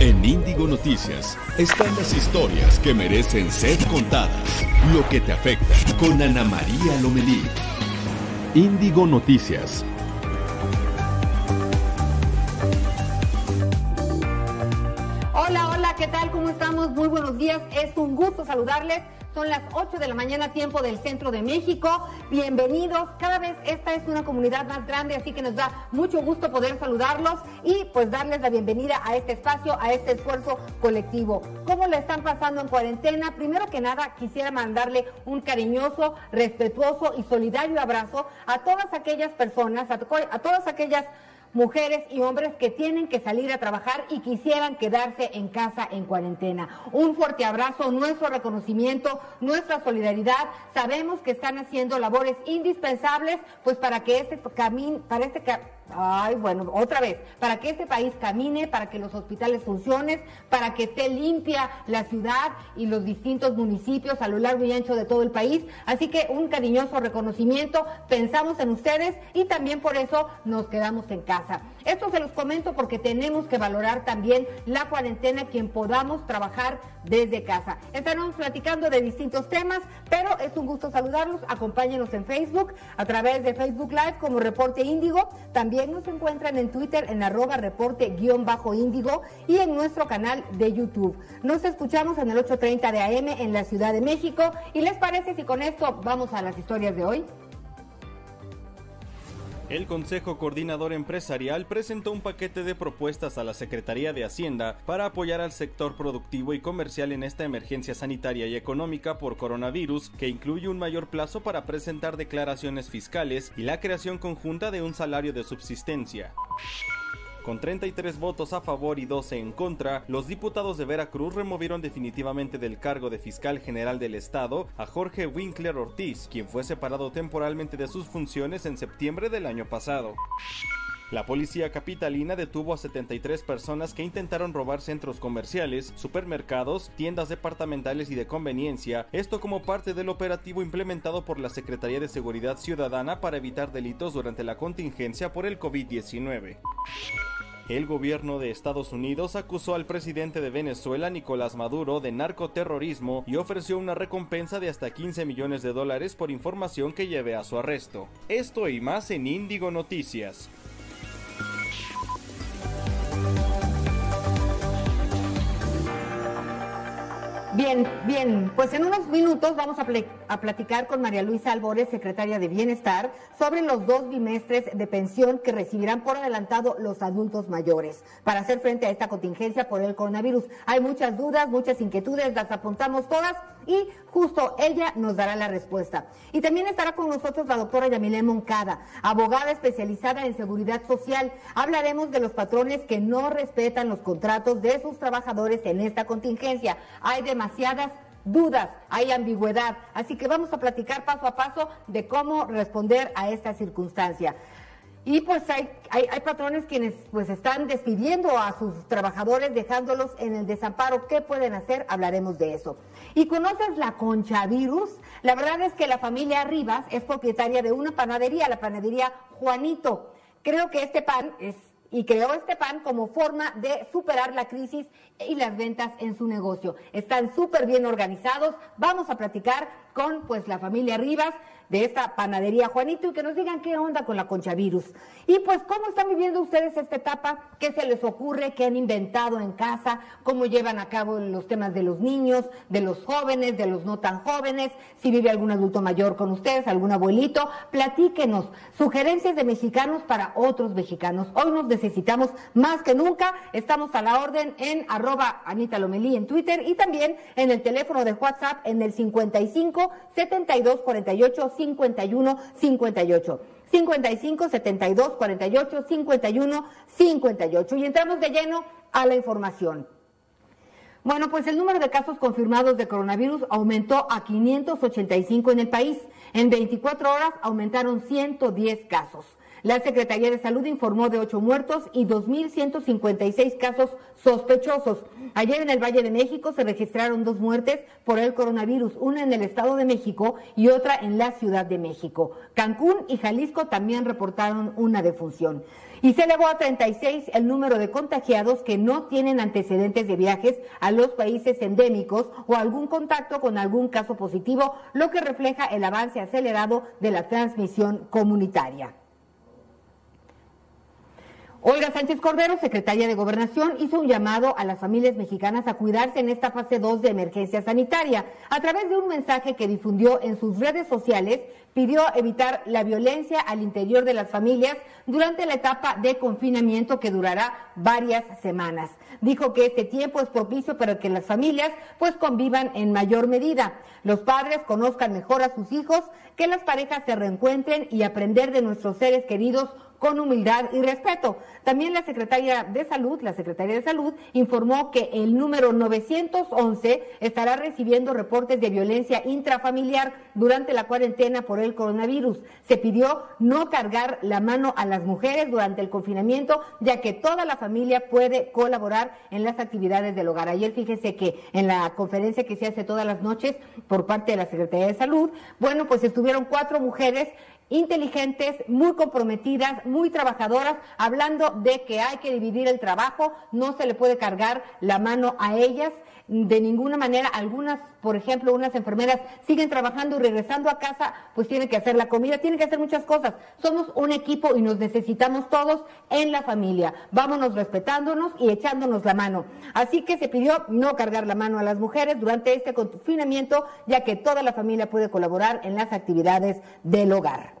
En Índigo Noticias están las historias que merecen ser contadas. Lo que te afecta con Ana María Lomelí. Índigo Noticias. Hola, hola, ¿qué tal? ¿Cómo estamos? Muy buenos días. Es un gusto saludarles. Son las 8 de la mañana, tiempo del centro de México. Bienvenidos. Cada vez esta es una comunidad más grande, así que nos da mucho gusto poder saludarlos y pues darles la bienvenida a este espacio, a este esfuerzo colectivo. ¿Cómo le están pasando en cuarentena? Primero que nada, quisiera mandarle un cariñoso, respetuoso y solidario abrazo a todas aquellas personas, a todas aquellas mujeres y hombres que tienen que salir a trabajar y quisieran quedarse en casa en cuarentena. Un fuerte abrazo, nuestro reconocimiento, nuestra solidaridad. Sabemos que están haciendo labores indispensables pues para que este camino, para este Ay, bueno, otra vez, para que este país camine, para que los hospitales funcionen, para que esté limpia la ciudad y los distintos municipios a lo largo y ancho de todo el país. Así que un cariñoso reconocimiento, pensamos en ustedes y también por eso nos quedamos en casa. Esto se los comento porque tenemos que valorar también la cuarentena, quien podamos trabajar desde casa. Estaremos platicando de distintos temas, pero es un gusto saludarlos. Acompáñenos en Facebook, a través de Facebook Live como Reporte Índigo. También nos encuentran en Twitter en arroba reporte-índigo y en nuestro canal de YouTube. Nos escuchamos en el 8.30 de AM en la Ciudad de México. ¿Y les parece si con esto vamos a las historias de hoy? El Consejo Coordinador Empresarial presentó un paquete de propuestas a la Secretaría de Hacienda para apoyar al sector productivo y comercial en esta emergencia sanitaria y económica por coronavirus, que incluye un mayor plazo para presentar declaraciones fiscales y la creación conjunta de un salario de subsistencia. Con 33 votos a favor y 12 en contra, los diputados de Veracruz removieron definitivamente del cargo de fiscal general del estado a Jorge Winkler Ortiz, quien fue separado temporalmente de sus funciones en septiembre del año pasado. La policía capitalina detuvo a 73 personas que intentaron robar centros comerciales, supermercados, tiendas departamentales y de conveniencia, esto como parte del operativo implementado por la Secretaría de Seguridad Ciudadana para evitar delitos durante la contingencia por el COVID-19. El gobierno de Estados Unidos acusó al presidente de Venezuela, Nicolás Maduro, de narcoterrorismo y ofreció una recompensa de hasta 15 millones de dólares por información que lleve a su arresto. Esto y más en Índigo Noticias. Bien, bien, pues en unos minutos vamos a, platicar con María Luisa Albores, secretaria de Bienestar, sobre los dos bimestres de pensión que recibirán por adelantado los adultos mayores para hacer frente a esta contingencia por el coronavirus. Hay muchas dudas, muchas inquietudes, las apuntamos todas y justo ella nos dará la respuesta. Y también estará con nosotros la doctora Yamile Moncada, abogada especializada en seguridad social. Hablaremos de los patrones que no respetan los contratos de sus trabajadores en esta contingencia. Hay demasiadas dudas, hay ambigüedad, así que vamos a platicar paso a paso de cómo responder a esta circunstancia. Y pues hay, hay, patrones quienes pues están despidiendo a sus trabajadores, dejándolos en el desamparo. ¿Qué pueden hacer? Hablaremos de eso. ¿Y conoces la concha virus? La verdad es que la familia Rivas es propietaria de una panadería, la panadería Juanito. Creo que este pan es y creó este pan como forma de superar la crisis y las ventas en su negocio. Están súper bien organizados. Vamos a platicar con pues la familia Rivas de esta panadería Juanito y que nos digan qué onda con la concha virus. Y pues cómo están viviendo ustedes esta etapa, qué se les ocurre, qué han inventado en casa, cómo llevan a cabo los temas de los niños, de los jóvenes, de los no tan jóvenes, si vive algún adulto mayor con ustedes, algún abuelito, platíquenos. Sugerencias de mexicanos para otros mexicanos. Hoy nos necesitamos más que nunca. Estamos a la orden en arroba Anita Lomelí en Twitter y también en el teléfono de WhatsApp en el 55 72 48 51 58. 55 72 48 51 58. Y entramos de lleno a la información. Bueno, pues el número de casos confirmados de coronavirus aumentó a 585 en el país. En 24 horas aumentaron 110 casos. La Secretaría de Salud informó de 8 muertos y 2.156 casos sospechosos. Ayer en el Valle de México se registraron dos muertes por el coronavirus, una en el Estado de México y otra en la Ciudad de México. Cancún y Jalisco también reportaron una defunción. Y se elevó a 36 el número de contagiados que no tienen antecedentes de viajes a los países endémicos o algún contacto con algún caso positivo, lo que refleja el avance acelerado de la transmisión comunitaria. Olga Sánchez Cordero, secretaria de Gobernación, hizo un llamado a las familias mexicanas a cuidarse en esta fase 2 de emergencia sanitaria. A través de un mensaje que difundió en sus redes sociales, pidió evitar la violencia al interior de las familias durante la etapa de confinamiento que durará varias semanas. Dijo que este tiempo es propicio para que las familias pues convivan en mayor medida. Los padres conozcan mejor a sus hijos, que las parejas se reencuentren y aprender de nuestros seres queridos con humildad y respeto. También la Secretaría de Salud, la Secretaría de Salud informó que el número 911 estará recibiendo reportes de violencia intrafamiliar durante la cuarentena por el coronavirus. Se pidió no cargar la mano a las mujeres durante el confinamiento, ya que toda la familia puede colaborar en las actividades del hogar. Ayer fíjese que en la conferencia que se hace todas las noches por parte de la Secretaría de Salud, bueno, pues estuvieron cuatro mujeres inteligentes, muy comprometidas, muy trabajadoras, hablando de que hay que dividir el trabajo, no se le puede cargar la mano a ellas de ninguna manera. Algunas, por ejemplo, unas enfermeras siguen trabajando y regresando a casa, pues tienen que hacer la comida, tienen que hacer muchas cosas. Somos un equipo y nos necesitamos todos en la familia. Vámonos respetándonos y echándonos la mano. Así que se pidió no cargar la mano a las mujeres durante este confinamiento, ya que toda la familia puede colaborar en las actividades del hogar.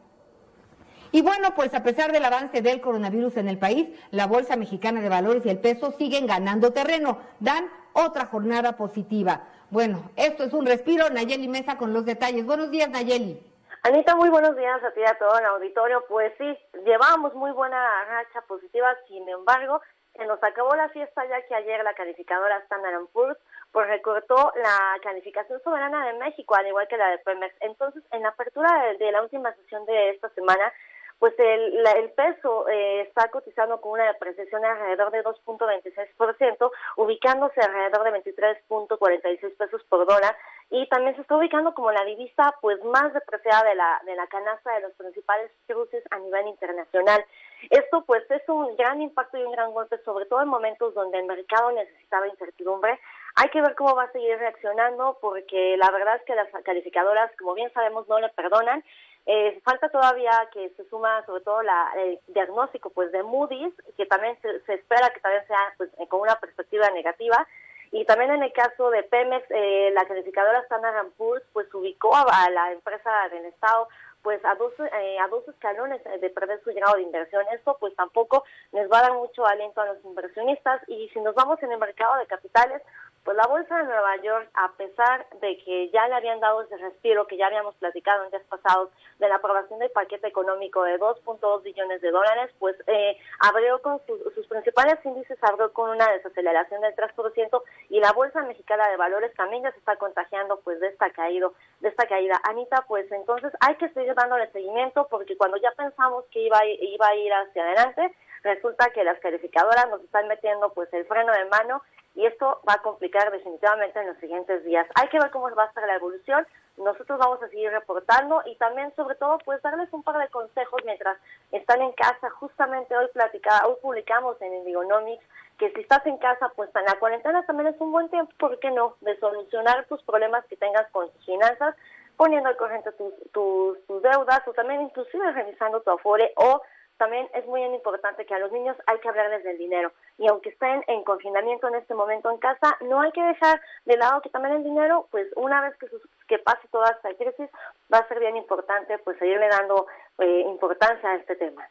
Y bueno, pues a pesar del avance del coronavirus en el país, la Bolsa Mexicana de Valores y el peso siguen ganando terreno, dan otra jornada positiva. Bueno, esto es un respiro. Nayeli Mesa con los detalles. Buenos días, Nayeli. Anita, muy buenos días a ti y a todo el auditorio. Pues sí, llevamos muy buena racha positiva, sin embargo, se nos acabó la fiesta ya que ayer la calificadora Standard Poor's pues recortó la calificación soberana de México, al igual que la de Pemex. Entonces, en la apertura de la última sesión de esta semana, pues el, el peso eh, está cotizando con una depreciación de alrededor de 2.26%, ubicándose alrededor de 23.46 pesos por dólar y también se está ubicando como la divisa pues más depreciada de la de la canasta de los principales cruces a nivel internacional. Esto pues es un gran impacto y un gran golpe, sobre todo en momentos donde el mercado necesitaba incertidumbre. Hay que ver cómo va a seguir reaccionando porque la verdad es que las calificadoras, como bien sabemos, no le perdonan eh, falta todavía que se suma sobre todo la, el diagnóstico pues de Moody's, que también se, espera que también sea pues, eh, con una perspectiva negativa. Y también en el caso de Pemex, eh, la calificadora Standard Poor's pues ubicó a, la empresa del Estado pues a dos, eh, a dos escalones de perder su grado de inversión. Esto pues tampoco les va a dar mucho aliento a los inversionistas y si nos vamos en el mercado de capitales, pues la bolsa de Nueva York, a pesar de que ya le habían dado ese respiro que ya habíamos platicado en días pasados de la aprobación del paquete económico de 2.2 billones de dólares, pues eh, abrió con sus principales índices, abrió con una desaceleración del 3% y la bolsa mexicana de valores también ya se está contagiando pues de esta caída, de esta caída. Anita, pues entonces hay que seguir dándole seguimiento porque cuando ya pensamos que iba iba a ir hacia adelante, resulta que las calificadoras nos están metiendo pues el freno de mano y esto va a complicar definitivamente en los siguientes días. Hay que ver cómo va a estar la evolución. Nosotros vamos a seguir reportando y también, sobre todo, pues darles un par de consejos mientras están en casa. Justamente hoy platicaba, hoy publicamos en Indigonomics que si estás en casa, pues en la cuarentena también es un buen tiempo, ¿por qué no?, de solucionar tus problemas que tengas con tus finanzas, poniendo al corriente tus, tus, tus deudas o también inclusive revisando tu afore o también es muy importante que a los niños hay que hablarles del dinero. Y aunque estén en confinamiento en este momento en casa, no hay que dejar de lado que también el dinero, pues una vez que, que pase toda esta crisis, va a ser bien importante pues seguirle dando eh, importancia a este tema.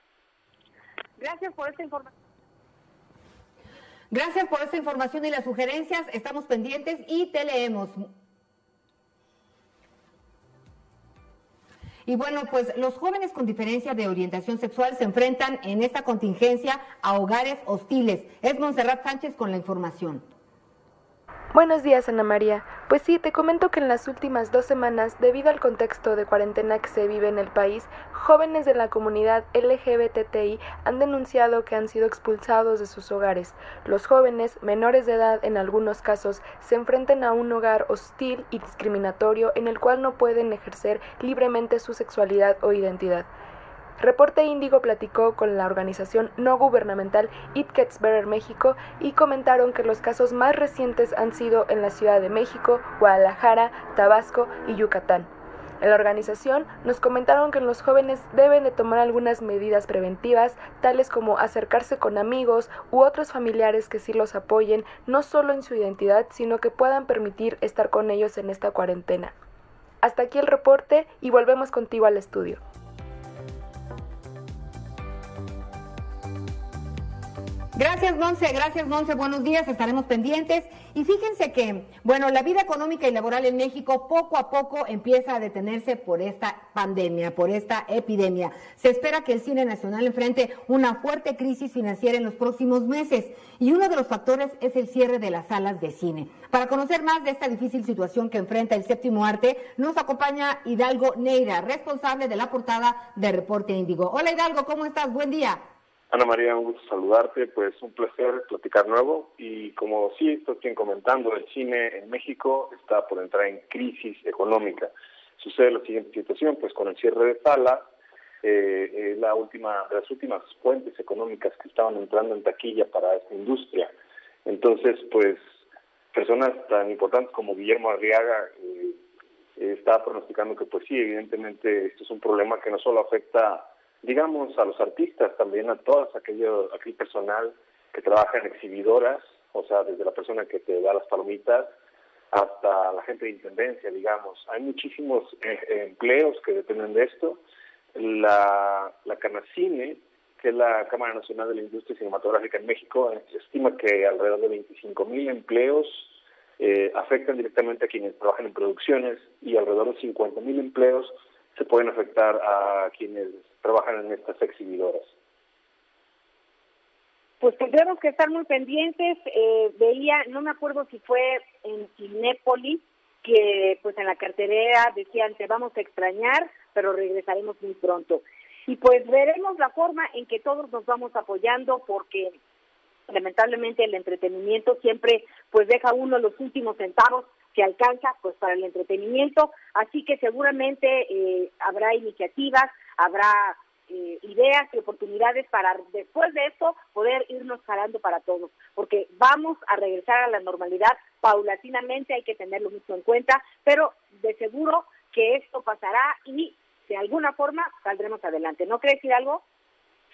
Gracias por esta información. Gracias por esta información y las sugerencias. Estamos pendientes y te leemos. Y bueno, pues los jóvenes con diferencia de orientación sexual se enfrentan en esta contingencia a hogares hostiles. Es Monserrat Sánchez con la información. Buenos días, Ana María. Pues sí, te comento que en las últimas dos semanas, debido al contexto de cuarentena que se vive en el país, jóvenes de la comunidad LGBTI han denunciado que han sido expulsados de sus hogares. Los jóvenes, menores de edad en algunos casos, se enfrentan a un hogar hostil y discriminatorio en el cual no pueden ejercer libremente su sexualidad o identidad. Reporte Índigo platicó con la organización no gubernamental It Gets Better México y comentaron que los casos más recientes han sido en la Ciudad de México, Guadalajara, Tabasco y Yucatán. En la organización nos comentaron que los jóvenes deben de tomar algunas medidas preventivas, tales como acercarse con amigos u otros familiares que sí los apoyen, no solo en su identidad, sino que puedan permitir estar con ellos en esta cuarentena. Hasta aquí el reporte y volvemos contigo al estudio. Gracias, Monse. Gracias, Monse. Buenos días. Estaremos pendientes. Y fíjense que, bueno, la vida económica y laboral en México poco a poco empieza a detenerse por esta pandemia, por esta epidemia. Se espera que el cine nacional enfrente una fuerte crisis financiera en los próximos meses. Y uno de los factores es el cierre de las salas de cine. Para conocer más de esta difícil situación que enfrenta el séptimo arte, nos acompaña Hidalgo Neira, responsable de la portada de Reporte Índigo. Hola Hidalgo, ¿cómo estás? Buen día. Ana María, un gusto saludarte, pues un placer platicar nuevo y como sí estoy comentando, el cine en México está por entrar en crisis económica. Sucede la siguiente situación, pues con el cierre de salas, eh, eh, la última, las últimas fuentes económicas que estaban entrando en taquilla para esta industria. Entonces, pues personas tan importantes como Guillermo Arriaga eh, está pronosticando que pues sí, evidentemente esto es un problema que no solo afecta digamos, a los artistas, también a todas aquello, aquel personal que trabaja en exhibidoras, o sea, desde la persona que te da las palomitas hasta la gente de intendencia, digamos. Hay muchísimos eh, empleos que dependen de esto. La, la Canacine, que es la Cámara Nacional de la Industria Cinematográfica en México, estima que alrededor de 25 mil empleos eh, afectan directamente a quienes trabajan en producciones y alrededor de 50 mil empleos se pueden afectar a quienes trabajan en estas exhibidoras. Pues tendremos que estar muy pendientes. Eh, veía, no me acuerdo si fue en Cinépolis, que pues en la carterera decían te vamos a extrañar, pero regresaremos muy pronto. Y pues veremos la forma en que todos nos vamos apoyando porque lamentablemente el entretenimiento siempre pues deja uno los últimos centavos que alcanza pues para el entretenimiento, así que seguramente eh, habrá iniciativas, habrá eh, ideas y oportunidades para después de esto poder irnos jalando para todos, porque vamos a regresar a la normalidad paulatinamente, hay que tenerlo mucho en cuenta, pero de seguro que esto pasará y de alguna forma saldremos adelante. ¿No crees, algo?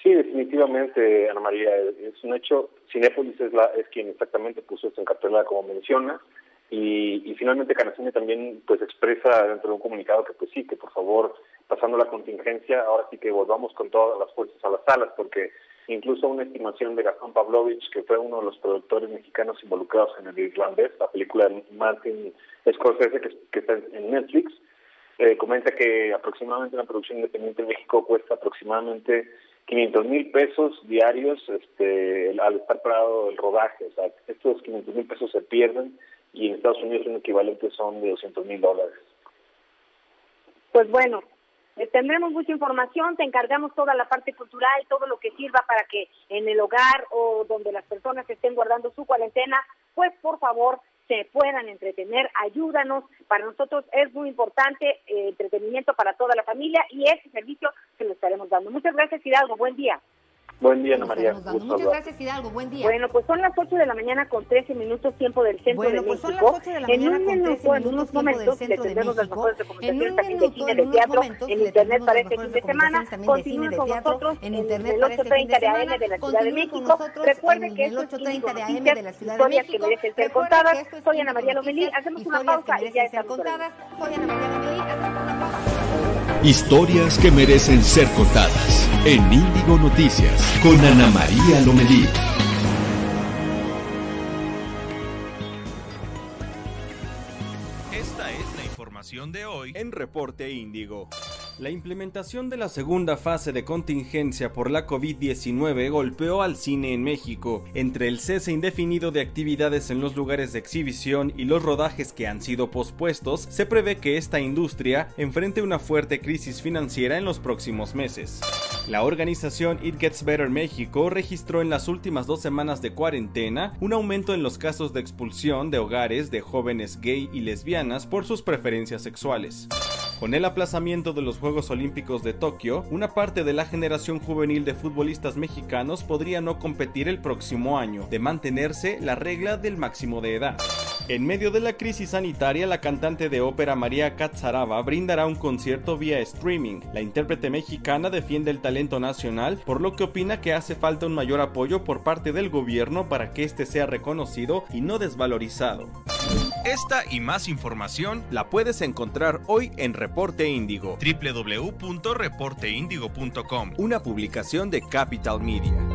Sí, definitivamente, Ana María, es un hecho. Cinépolis es, la, es quien exactamente puso esto en cartelera, como menciona. Y, y finalmente Canacine también pues expresa dentro de un comunicado que pues sí, que por favor, pasando la contingencia, ahora sí que volvamos con todas las fuerzas a las salas, porque incluso una estimación de Gastón Pavlovich, que fue uno de los productores mexicanos involucrados en el irlandés, la película de Martin Scorsese que, está en Netflix, eh, comenta que aproximadamente una producción independiente en México cuesta aproximadamente 500 mil pesos diarios este, al estar parado el rodaje. O sea, estos 500 mil pesos se pierden y en Estados Unidos un equivalente son de 200 mil dólares. Pues bueno, eh, tendremos mucha información, te encargamos toda la parte cultural, todo lo que sirva para que en el hogar o donde las personas estén guardando su cuarentena, pues por favor se puedan entretener, ayúdanos, para nosotros es muy importante eh, entretenimiento para toda la familia y ese servicio se lo estaremos dando. Muchas gracias Hidalgo, buen día. Buen día, Ana María. Muchas gracias, Hidalgo. Buen día. Bueno, pues son las 8 de la mañana con 13 minutos tiempo del centro bueno, de pues México. Son las 8 de la mañana en un minuto, en unos momentos, le tendremos las mejores recomendaciones también de cine, de teatro, en internet para este fin de semana. Continúen con nosotros en internet el para este fin de 8.30 de AM de la Ciudad de México. Recuerden que esto es 8.30 de AM de la Ciudad de historias México. que merecen ser contadas. Soy Ana María Lomelí. Hacemos una pausa y ya estamos. Soy Ana María Lomelí. Hacemos una pausa. Historias que merecen ser contadas en Índigo Noticias con Ana María Lomelí. Esta es la información de hoy en Reporte Índigo. La implementación de la segunda fase de contingencia por la COVID-19 golpeó al cine en México. Entre el cese indefinido de actividades en los lugares de exhibición y los rodajes que han sido pospuestos, se prevé que esta industria enfrente una fuerte crisis financiera en los próximos meses. La organización It Gets Better México registró en las últimas dos semanas de cuarentena un aumento en los casos de expulsión de hogares de jóvenes gay y lesbianas por sus preferencias sexuales. Con el aplazamiento de los Juegos Olímpicos de Tokio, una parte de la generación juvenil de futbolistas mexicanos podría no competir el próximo año, de mantenerse la regla del máximo de edad. En medio de la crisis sanitaria, la cantante de ópera María Catzaraba brindará un concierto vía streaming. La intérprete mexicana defiende el talento nacional, por lo que opina que hace falta un mayor apoyo por parte del gobierno para que este sea reconocido y no desvalorizado. Esta y más información la puedes encontrar hoy en Reporte Índigo, www.reporteindigo.com, una publicación de Capital Media.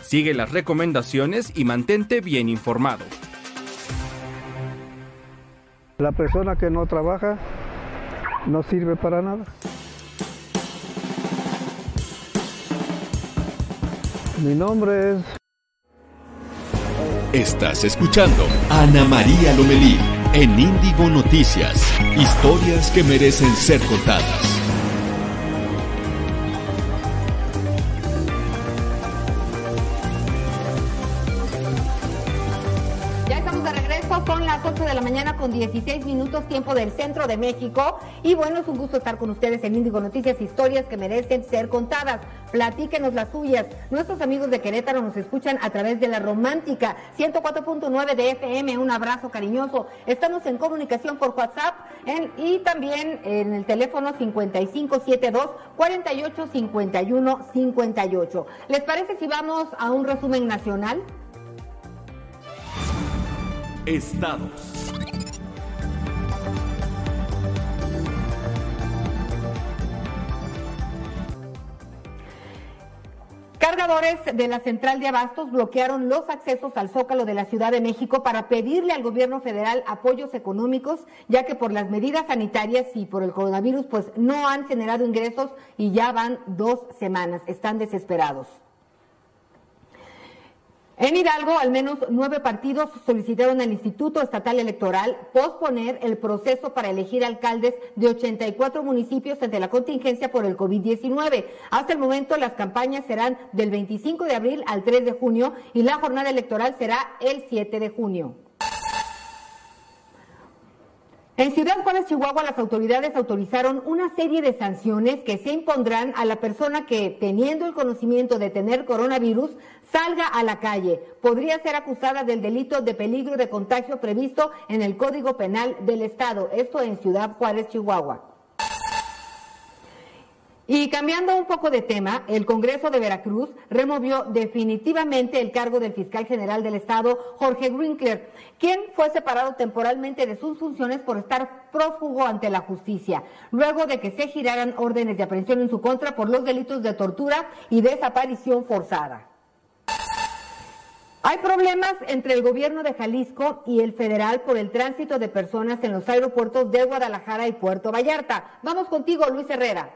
Sigue las recomendaciones y mantente bien informado. La persona que no trabaja no sirve para nada. Mi nombre es... Estás escuchando a Ana María Lomelí en Índigo Noticias. Historias que merecen ser contadas. De la mañana con 16 minutos tiempo del centro de México. Y bueno, es un gusto estar con ustedes en Índigo Noticias, historias que merecen ser contadas. Platíquenos las suyas. Nuestros amigos de Querétaro nos escuchan a través de la romántica 104.9 de FM. Un abrazo cariñoso. Estamos en comunicación por WhatsApp y también en el teléfono 5572 485158. ¿Les parece si vamos a un resumen nacional? Estados. Cargadores de la central de abastos bloquearon los accesos al Zócalo de la Ciudad de México para pedirle al gobierno federal apoyos económicos, ya que por las medidas sanitarias y por el coronavirus, pues no han generado ingresos y ya van dos semanas. Están desesperados. En Hidalgo, al menos nueve partidos solicitaron al Instituto Estatal Electoral posponer el proceso para elegir alcaldes de 84 municipios ante la contingencia por el COVID-19. Hasta el momento, las campañas serán del 25 de abril al 3 de junio y la jornada electoral será el 7 de junio. En Ciudad Juárez, Chihuahua, las autoridades autorizaron una serie de sanciones que se impondrán a la persona que, teniendo el conocimiento de tener coronavirus, salga a la calle. Podría ser acusada del delito de peligro de contagio previsto en el Código Penal del Estado. Esto en Ciudad Juárez, Chihuahua. Y cambiando un poco de tema, el Congreso de Veracruz removió definitivamente el cargo del fiscal general del Estado, Jorge Winkler, quien fue separado temporalmente de sus funciones por estar prófugo ante la justicia, luego de que se giraran órdenes de aprehensión en su contra por los delitos de tortura y desaparición forzada. Hay problemas entre el gobierno de Jalisco y el federal por el tránsito de personas en los aeropuertos de Guadalajara y Puerto Vallarta. Vamos contigo, Luis Herrera.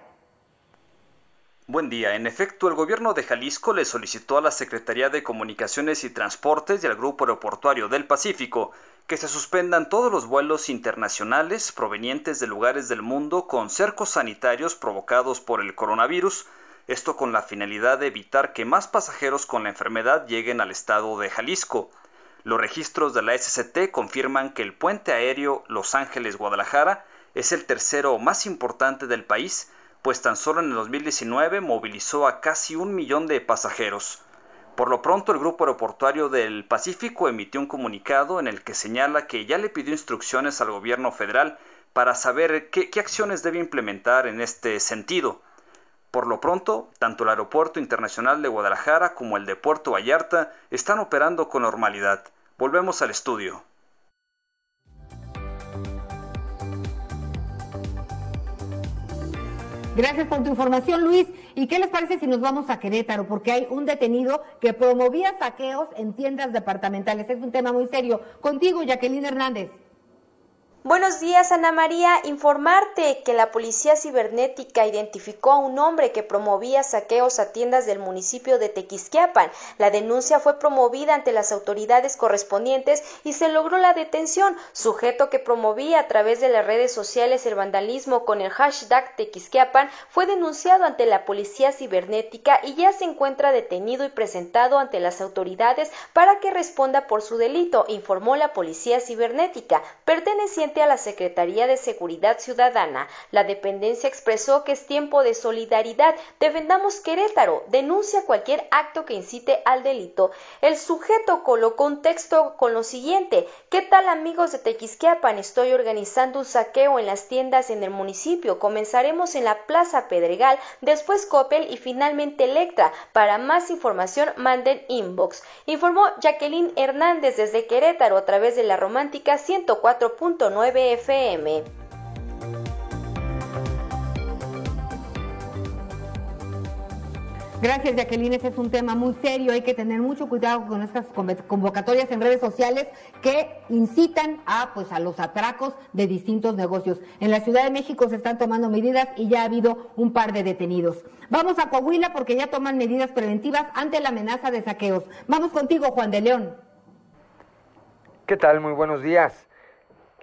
Buen día. En efecto, el gobierno de Jalisco le solicitó a la Secretaría de Comunicaciones y Transportes y al Grupo Aeroportuario del Pacífico que se suspendan todos los vuelos internacionales provenientes de lugares del mundo con cercos sanitarios provocados por el coronavirus, esto con la finalidad de evitar que más pasajeros con la enfermedad lleguen al estado de Jalisco. Los registros de la SCT confirman que el puente aéreo Los Ángeles-Guadalajara es el tercero más importante del país, pues tan solo en el 2019 movilizó a casi un millón de pasajeros. Por lo pronto, el Grupo Aeroportuario del Pacífico emitió un comunicado en el que señala que ya le pidió instrucciones al gobierno federal para saber qué, qué acciones debe implementar en este sentido. Por lo pronto, tanto el Aeropuerto Internacional de Guadalajara como el de Puerto Vallarta están operando con normalidad. Volvemos al estudio. Gracias por tu información, Luis. ¿Y qué les parece si nos vamos a Querétaro? Porque hay un detenido que promovía saqueos en tiendas departamentales. Es un tema muy serio. Contigo, Jacqueline Hernández. Buenos días, Ana María. Informarte que la Policía Cibernética identificó a un hombre que promovía saqueos a tiendas del municipio de Tequisquiapan. La denuncia fue promovida ante las autoridades correspondientes y se logró la detención. Sujeto que promovía a través de las redes sociales el vandalismo con el hashtag Tequisquiapan fue denunciado ante la Policía Cibernética y ya se encuentra detenido y presentado ante las autoridades para que responda por su delito, informó la Policía Cibernética. Perteneciente a la Secretaría de Seguridad Ciudadana. La dependencia expresó que es tiempo de solidaridad. Defendamos Querétaro. Denuncia cualquier acto que incite al delito. El sujeto colocó un texto con lo siguiente. ¿Qué tal amigos de Tequisquiapan? Estoy organizando un saqueo en las tiendas en el municipio. Comenzaremos en la Plaza Pedregal, después Coppel y finalmente Electra. Para más información manden inbox. Informó Jacqueline Hernández desde Querétaro a través de la romántica 104.9 FM. Gracias, Jacqueline. Ese es un tema muy serio. Hay que tener mucho cuidado con estas convocatorias en redes sociales que incitan a, pues, a los atracos de distintos negocios. En la Ciudad de México se están tomando medidas y ya ha habido un par de detenidos. Vamos a Coahuila porque ya toman medidas preventivas ante la amenaza de saqueos. Vamos contigo, Juan de León. ¿Qué tal? Muy buenos días.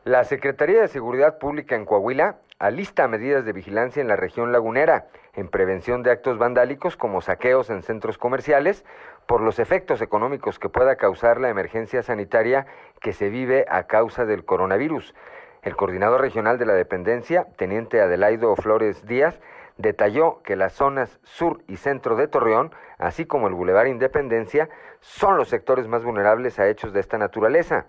La Secretaría de Seguridad Pública en Coahuila alista medidas de vigilancia en la región lagunera en prevención de actos vandálicos como saqueos en centros comerciales por los efectos económicos que pueda causar la emergencia sanitaria que se vive a causa del coronavirus. El coordinador regional de la dependencia, teniente Adelaido Flores Díaz, detalló que las zonas sur y centro de Torreón, así como el Boulevard Independencia, son los sectores más vulnerables a hechos de esta naturaleza.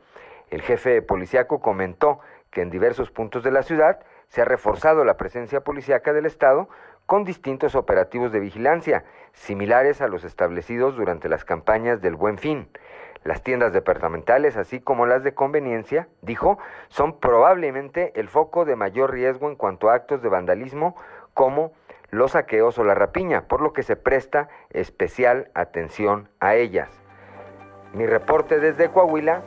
El jefe policiaco comentó que en diversos puntos de la ciudad se ha reforzado la presencia policiaca del Estado con distintos operativos de vigilancia, similares a los establecidos durante las campañas del Buen Fin. Las tiendas departamentales, así como las de conveniencia, dijo, son probablemente el foco de mayor riesgo en cuanto a actos de vandalismo como los saqueos o la rapiña, por lo que se presta especial atención a ellas. Mi reporte desde Coahuila,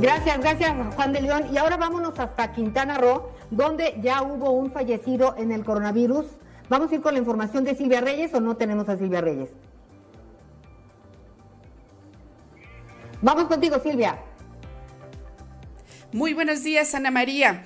Gracias, gracias Juan de León. Y ahora vámonos hasta Quintana Roo, donde ya hubo un fallecido en el coronavirus. ¿Vamos a ir con la información de Silvia Reyes o no tenemos a Silvia Reyes? Vamos contigo, Silvia. Muy buenos días, Ana María.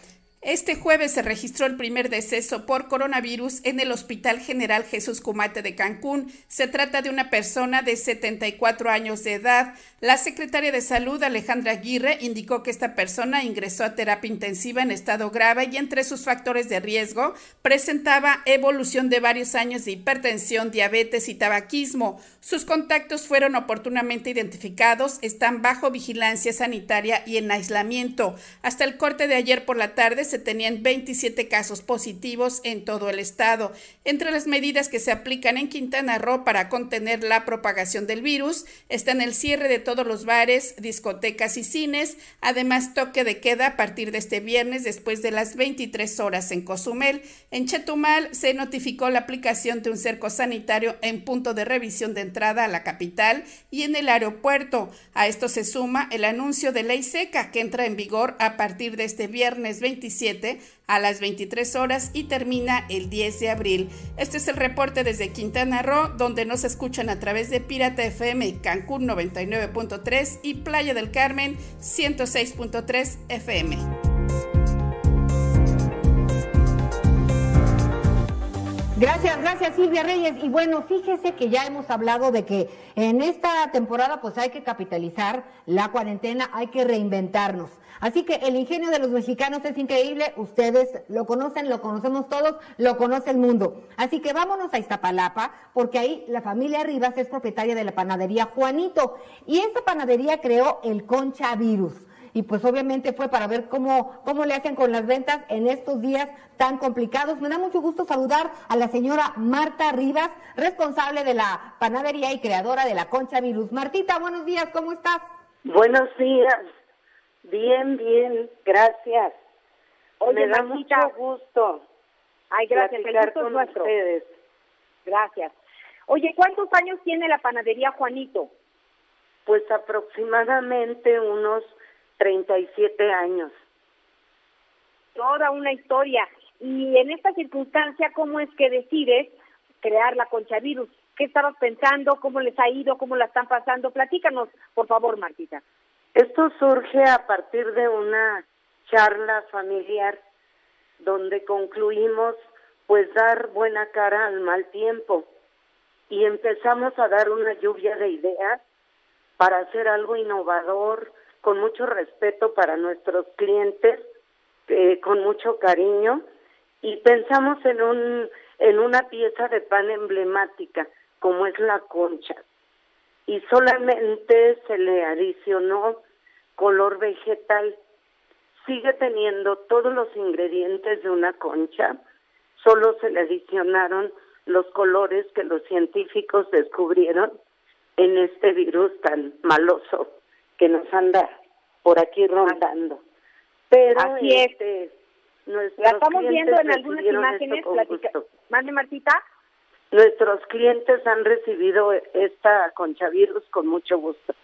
Este jueves se registró el primer deceso por coronavirus en el Hospital General Jesús Cumate de Cancún. Se trata de una persona de 74 años de edad. La secretaria de Salud, Alejandra Aguirre, indicó que esta persona ingresó a terapia intensiva en estado grave y entre sus factores de riesgo presentaba evolución de varios años de hipertensión, diabetes y tabaquismo. Sus contactos fueron oportunamente identificados, están bajo vigilancia sanitaria y en aislamiento. Hasta el corte de ayer por la tarde se tenían 27 casos positivos en todo el estado. Entre las medidas que se aplican en Quintana Roo para contener la propagación del virus están el cierre de todos los bares, discotecas y cines, además toque de queda a partir de este viernes después de las 23 horas en Cozumel. En Chetumal se notificó la aplicación de un cerco sanitario en punto de revisión de entrada a la capital y en el aeropuerto. A esto se suma el anuncio de ley seca que entra en vigor a partir de este viernes 25 a las 23 horas y termina el 10 de abril. Este es el reporte desde Quintana Roo, donde nos escuchan a través de Pirata FM Cancún 99.3 y Playa del Carmen 106.3 FM. Gracias, gracias Silvia Reyes. Y bueno, fíjese que ya hemos hablado de que en esta temporada pues hay que capitalizar la cuarentena, hay que reinventarnos. Así que el ingenio de los mexicanos es increíble, ustedes lo conocen, lo conocemos todos, lo conoce el mundo. Así que vámonos a Iztapalapa, porque ahí la familia Rivas es propietaria de la panadería Juanito, y esta panadería creó el Concha Virus. Y pues obviamente fue para ver cómo, cómo le hacen con las ventas en estos días tan complicados. Me da mucho gusto saludar a la señora Marta Rivas, responsable de la panadería y creadora de la Concha Virus. Martita, buenos días, ¿cómo estás? Buenos días. Bien, bien, gracias. Oye, Me da mucho gusto. Ay, gracias, el gusto es nuestro. Ustedes. Gracias. Oye, ¿cuántos años tiene la panadería Juanito? Pues aproximadamente unos 37 años. Toda una historia. Y en esta circunstancia, ¿cómo es que decides crear la Concha Virus? ¿Qué estabas pensando? ¿Cómo les ha ido? ¿Cómo la están pasando? Platícanos, por favor, Martita. Esto surge a partir de una charla familiar donde concluimos pues dar buena cara al mal tiempo y empezamos a dar una lluvia de ideas para hacer algo innovador, con mucho respeto para nuestros clientes, eh, con mucho cariño y pensamos en un en una pieza de pan emblemática como es la concha y solamente se le adicionó color vegetal. Sigue teniendo todos los ingredientes de una concha, solo se le adicionaron los colores que los científicos descubrieron en este virus tan maloso que nos anda por aquí rondando. Pero Así es. este, la estamos viendo en algunas imágenes. Mande, Martita. Nuestros clientes han recibido esta conchavirus con mucho gusto.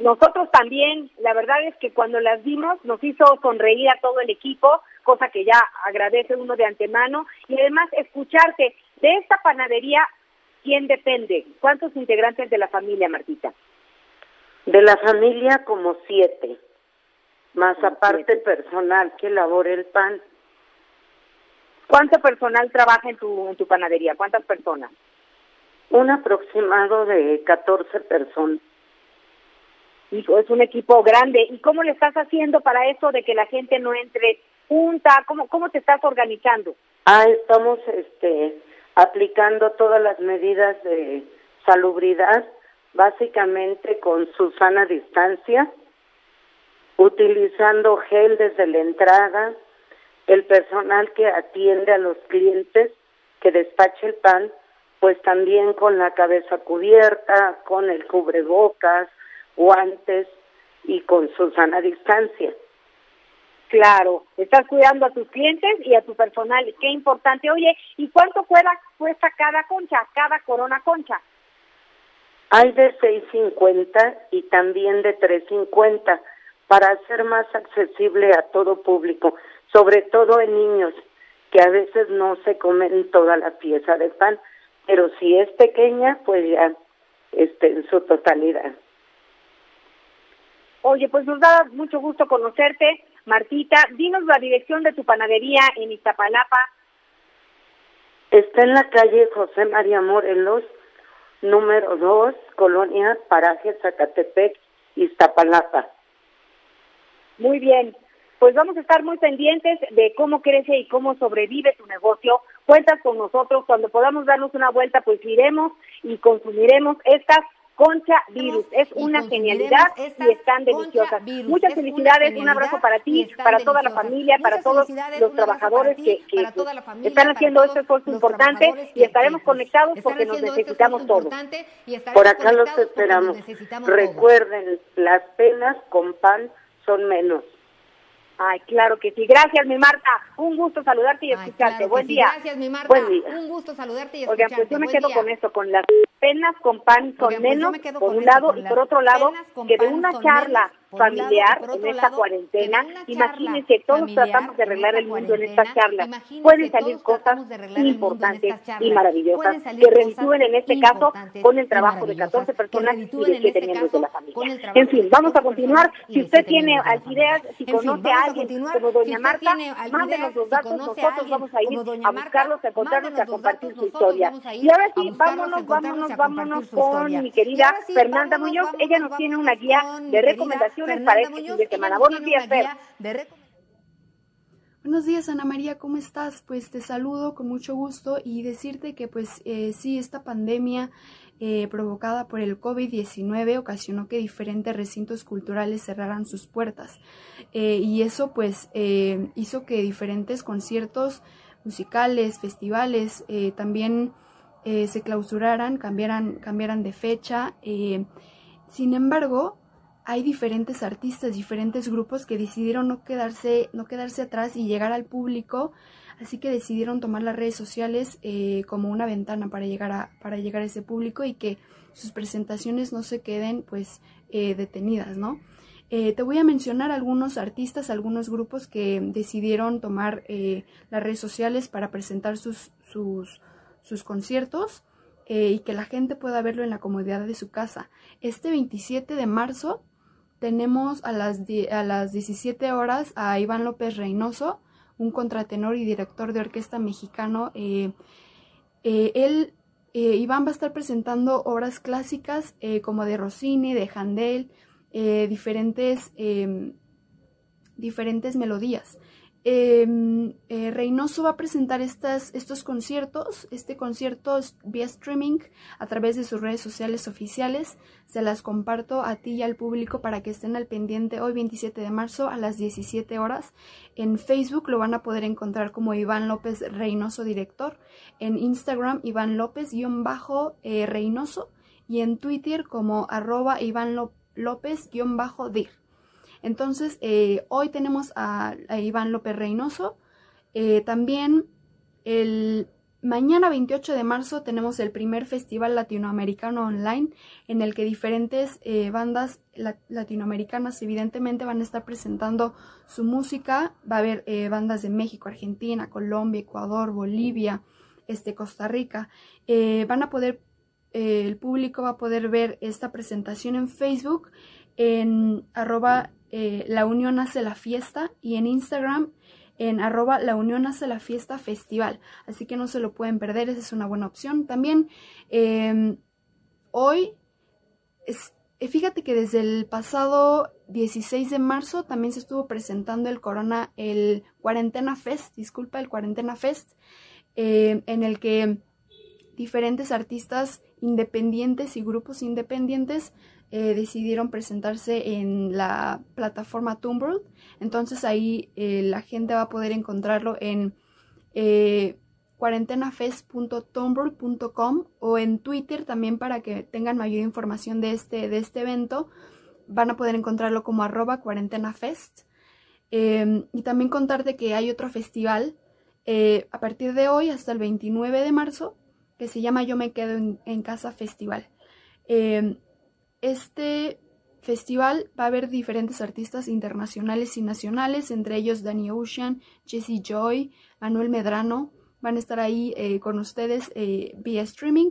Nosotros también, la verdad es que cuando las vimos nos hizo sonreír a todo el equipo, cosa que ya agradece uno de antemano, y además escucharte de esta panadería, ¿quién depende? ¿Cuántos integrantes de la familia, Martita? De la familia como siete, más aparte personal que elabora el pan. ¿Cuánto personal trabaja en tu, en tu panadería? ¿Cuántas personas? Un aproximado de 14 personas. Hijo, es un equipo grande. ¿Y cómo le estás haciendo para eso de que la gente no entre junta? ¿Cómo, cómo te estás organizando? Ah, estamos este, aplicando todas las medidas de salubridad, básicamente con su sana distancia, utilizando gel desde la entrada, el personal que atiende a los clientes, que despache el pan, pues también con la cabeza cubierta, con el cubrebocas, guantes y con su sana distancia. Claro, estás cuidando a tus clientes y a tu personal, qué importante. Oye, ¿y cuánto cuesta, cuesta cada concha, cada corona concha? Hay de 6.50 y también de 3.50 para hacer más accesible a todo público, sobre todo en niños que a veces no se comen toda la pieza de pan, pero si es pequeña, pues ya este, en su totalidad. Oye, pues nos da mucho gusto conocerte, Martita. Dinos la dirección de tu panadería en Iztapalapa. Está en la calle José María Morelos, número 2, Colonia Paraje Zacatepec, Iztapalapa. Muy bien, pues vamos a estar muy pendientes de cómo crece y cómo sobrevive tu negocio. Cuentas con nosotros, cuando podamos darnos una vuelta, pues iremos y consumiremos estas Concha Virus. Es una genialidad y están deliciosas. Muchas felicidades, un abrazo para ti, para toda la familia, para todos los trabajadores que, que están haciendo este esfuerzo importante y estaremos conectados porque nos necesitamos todos. Por acá los esperamos. Recuerden, las penas con pan son menos. Ay, claro que sí. Gracias, mi Marta. Un gusto saludarte y escucharte. Buen día. Gracias, mi Marta. Buen día. Un gusto saludarte y escucharte. Oigan, pues yo me Buen quedo día. con esto, con las penas con pan son Oigan, pues menos, me por un lado, y por otro lado, que de una charla lado, familiar por en esta lado, cuarentena, una imagínense, todos familiar tratamos de en arreglar el mundo en esta charla. Pueden salir cosas en importantes y maravillosas que reditúen en este caso con el trabajo de maravillosas, 14 que personas y de en 7 este miembros de la familia. En fin, vamos a 14 continuar. Si usted tiene ideas, si En conoce a alguien como doña Marta, mándenos los datos, nosotros vamos a ir a buscarlos, a encontrarlos y a compartir su historia. Y ahora sí, vámonos, vámonos, vámonos con mi querida Fernanda Muñoz. Ella nos tiene una guía de querida recomendaciones Fernanda para este Muñoz. fin de Ella semana. nos Buenos días, una Fer. guía de recomendaciones. Buenos días Ana María, ¿cómo estás? Pues te saludo con mucho gusto y decirte que pues eh, sí, esta pandemia eh, provocada por el COVID-19 ocasionó que diferentes recintos culturales cerraran sus puertas eh, y eso pues eh, hizo que diferentes conciertos musicales, festivales eh, también se clausuraran, cambiaran, cambiaran de fecha. sin embargo, hay diferentes artistas, diferentes grupos que decidieron no quedarse, no quedarse atrás y llegar al público, así que decidieron tomar las redes sociales eh, como una ventana para llegar a, para llegar a ese público y que sus presentaciones no se queden pues eh, detenidas, ¿no? Eh, te voy a mencionar algunos artistas, algunos grupos que decidieron tomar las redes sociales para presentar sus, sus, sus conciertos. y que la gente pueda verlo en la comodidad de su casa. Este 27 de marzo tenemos a las, a las 17 horas a Iván López Reynoso, un contratenor y director de orquesta mexicano. Eh, eh, él, eh, Iván va a estar presentando obras clásicas como de Rossini, de Handel, diferentes, diferentes melodías. Em, eh, Reynoso va a presentar estos conciertos, este concierto vía streaming a través de sus redes sociales oficiales. Se las comparto a ti y al público para que estén al pendiente hoy 27 de marzo a las 17 horas. En Facebook lo van a poder encontrar como Iván López Reynoso Director, en Instagram Iván López-Reynoso y en Twitter como arroba Iván López-Dir. Entonces, eh, hoy tenemos a, Iván López Reynoso. Eh, también el mañana 28 de marzo tenemos el primer festival latinoamericano online en el que diferentes eh, bandas latinoamericanas evidentemente van a estar presentando su música. Va a haber bandas de México, Argentina, Colombia, Ecuador, Bolivia, este, Costa Rica. van a poder, el público va a poder ver esta presentación en Facebook en arroba eh, La Unión hace la fiesta y en Instagram en arroba La Unión hace la fiesta festival. Así que no se lo pueden perder, esa es una buena opción. También em, hoy, es, eh, fíjate que desde el pasado 16 de marzo también se estuvo presentando el Corona, el Cuarentena Fest, disculpa, el Cuarentena Fest, em, en el que diferentes artistas independientes y grupos independientes eh, decidieron presentarse en la plataforma Tumblr. Entonces ahí eh, la gente va a poder encontrarlo en eh, o en Twitter también para que tengan mayor información de este, de este evento. Van a poder encontrarlo como arroba cuarentenafest. Em, y también contarte que hay otro festival a partir de hoy hasta el 29 de marzo que se llama Yo me quedo en, en casa festival. Em, este festival va a haber diferentes artistas internacionales y nacionales, entre ellos Danny Ocean, Jesse Joy, Manuel Medrano, van a estar ahí eh, con ustedes eh, vía streaming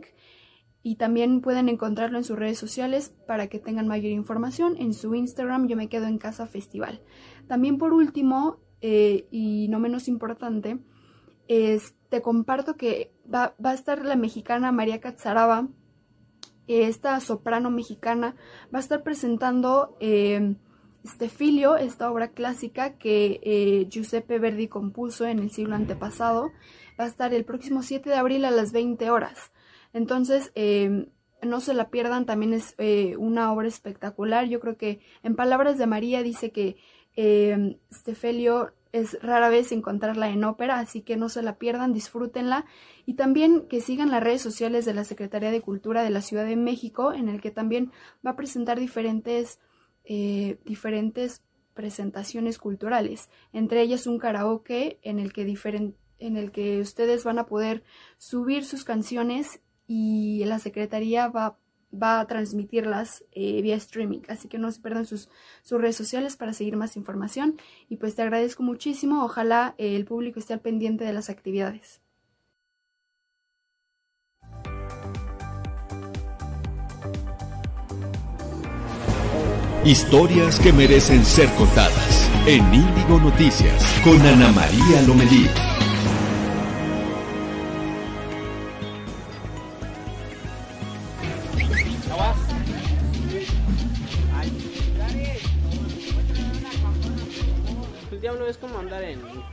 y también pueden encontrarlo en sus redes sociales para que tengan mayor información. En su Instagram yo me quedo en casa festival. También por último, eh, y no menos importante, te comparto que va, va, a estar la mexicana María Catzaraba esta soprano mexicana, va a estar presentando eh, Stefilio, esta obra clásica que eh, Giuseppe Verdi compuso en el siglo antepasado. Va a estar el próximo 7 de abril a las 20 horas. Entonces, eh, no se la pierdan, también es una obra espectacular. Yo creo que en palabras de María dice que Stefilio es rara vez encontrarla en ópera, así que no se la pierdan, disfrútenla. Y también que sigan las redes sociales de la Secretaría de Cultura de la Ciudad de México, en el que también va a presentar diferentes, eh, diferentes presentaciones culturales, entre ellas un karaoke en el que en el que ustedes van a poder subir sus canciones y la Secretaría va va a transmitirlas eh, vía streaming. Así que no se pierdan sus, sus, redes sociales para seguir más información. Y pues te agradezco muchísimo. Ojalá eh, el público esté al pendiente de las actividades. Historias que merecen ser contadas en Índigo Noticias con Ana María Lomelí.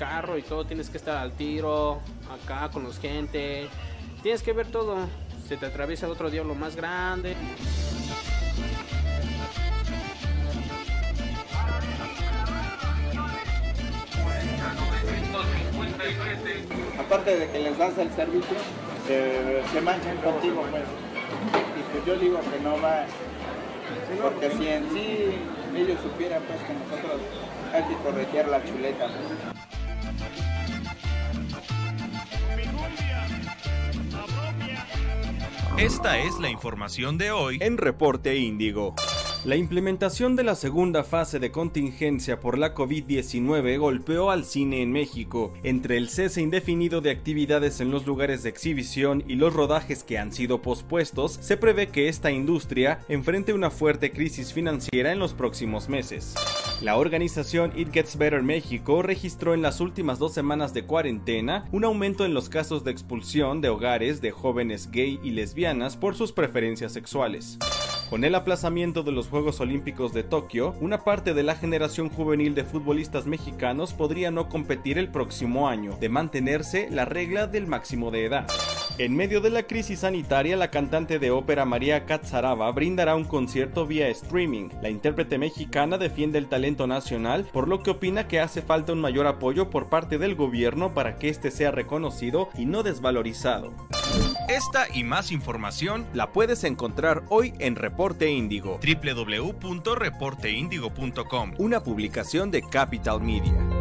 Carro y todo, tienes que estar al tiro, acá con los gente, tienes que ver todo, se te atraviesa otro diablo más grande. Aparte de que les das el servicio, se, manchan contigo, pues. Y pues yo digo que no va, porque si en sí ellos supieran pues que nosotros hay que corretear la chuleta. Esta es la información de hoy en Reporte Índigo. La implementación de la segunda fase de contingencia por la COVID-19 golpeó al cine en México. Entre el cese indefinido de actividades en los lugares de exhibición y los rodajes que han sido pospuestos, se prevé que esta industria enfrente una fuerte crisis financiera en los próximos meses. La organización It Gets Better México registró en las últimas dos semanas de cuarentena un aumento en los casos de expulsión de hogares de jóvenes gay y lesbianas por sus preferencias sexuales. Con el aplazamiento de los Juegos Olímpicos de Tokio, una parte de la generación juvenil de futbolistas mexicanos podría no competir el próximo año, de mantenerse la regla del máximo de edad. En medio de la crisis sanitaria, la cantante de ópera María Katsaraba brindará un concierto vía streaming. La intérprete mexicana defiende el talento nacional, por lo que opina que hace falta un mayor apoyo por parte del gobierno para que este sea reconocido y no desvalorizado. Esta y más información la puedes encontrar hoy en Reporte Índigo, www.reporteindigo.com, una publicación de Capital Media.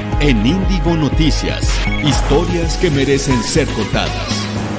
en Índigo Noticias. Historias que merecen ser contadas.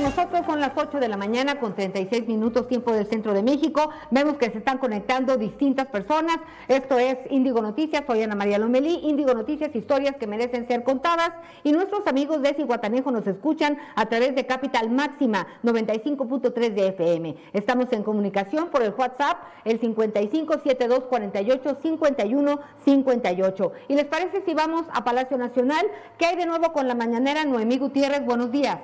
Nosotros. Son las 8 de la mañana con 36 minutos tiempo del centro de México. Vemos que se están conectando distintas personas. Esto es Índigo Noticias. Soy Ana María Lomelí. Índigo Noticias, historias que merecen ser contadas. Y nuestros amigos de Ciguatanejo nos escuchan a través de Capital Máxima 95.3 de FM. Estamos en comunicación por el WhatsApp, el 5572485158. ¿Y les parece si vamos a Palacio Nacional? ¿Qué hay de nuevo con la mañanera Noemí Gutiérrez? Buenos días.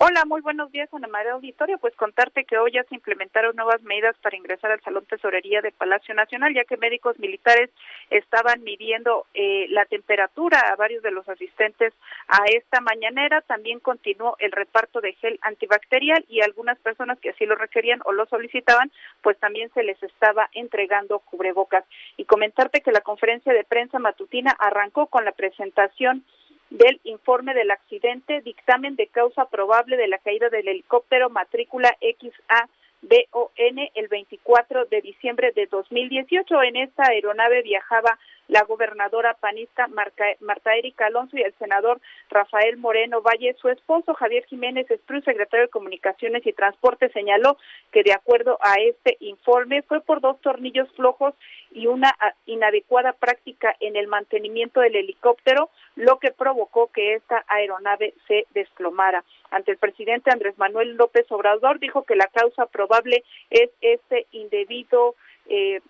Hola, muy buenos días, Ana María Auditorio. Pues contarte que hoy ya se implementaron nuevas medidas para ingresar al Salón Tesorería de Palacio Nacional, ya que médicos militares estaban midiendo eh, la temperatura a varios de los asistentes a esta mañanera. También continuó el reparto de gel antibacterial y algunas personas que así lo requerían o lo solicitaban, pues también se les estaba entregando cubrebocas. Y comentarte que la conferencia de prensa matutina arrancó con la presentación del informe del accidente, dictamen de causa probable de la caída del helicóptero matrícula XA BON el 24 de diciembre de 2018. En esta aeronave viajaba la gobernadora panista Marta Erika Alonso y el senador Rafael Moreno Valle. Su esposo Javier Jiménez Esprú, secretario de Comunicaciones y Transporte, señaló que de acuerdo a este informe fue por dos tornillos flojos y una inadecuada práctica en el mantenimiento del helicóptero, lo que provocó que esta aeronave se desplomara. Ante el presidente Andrés Manuel López Obrador dijo que la causa probable es este indebido eh,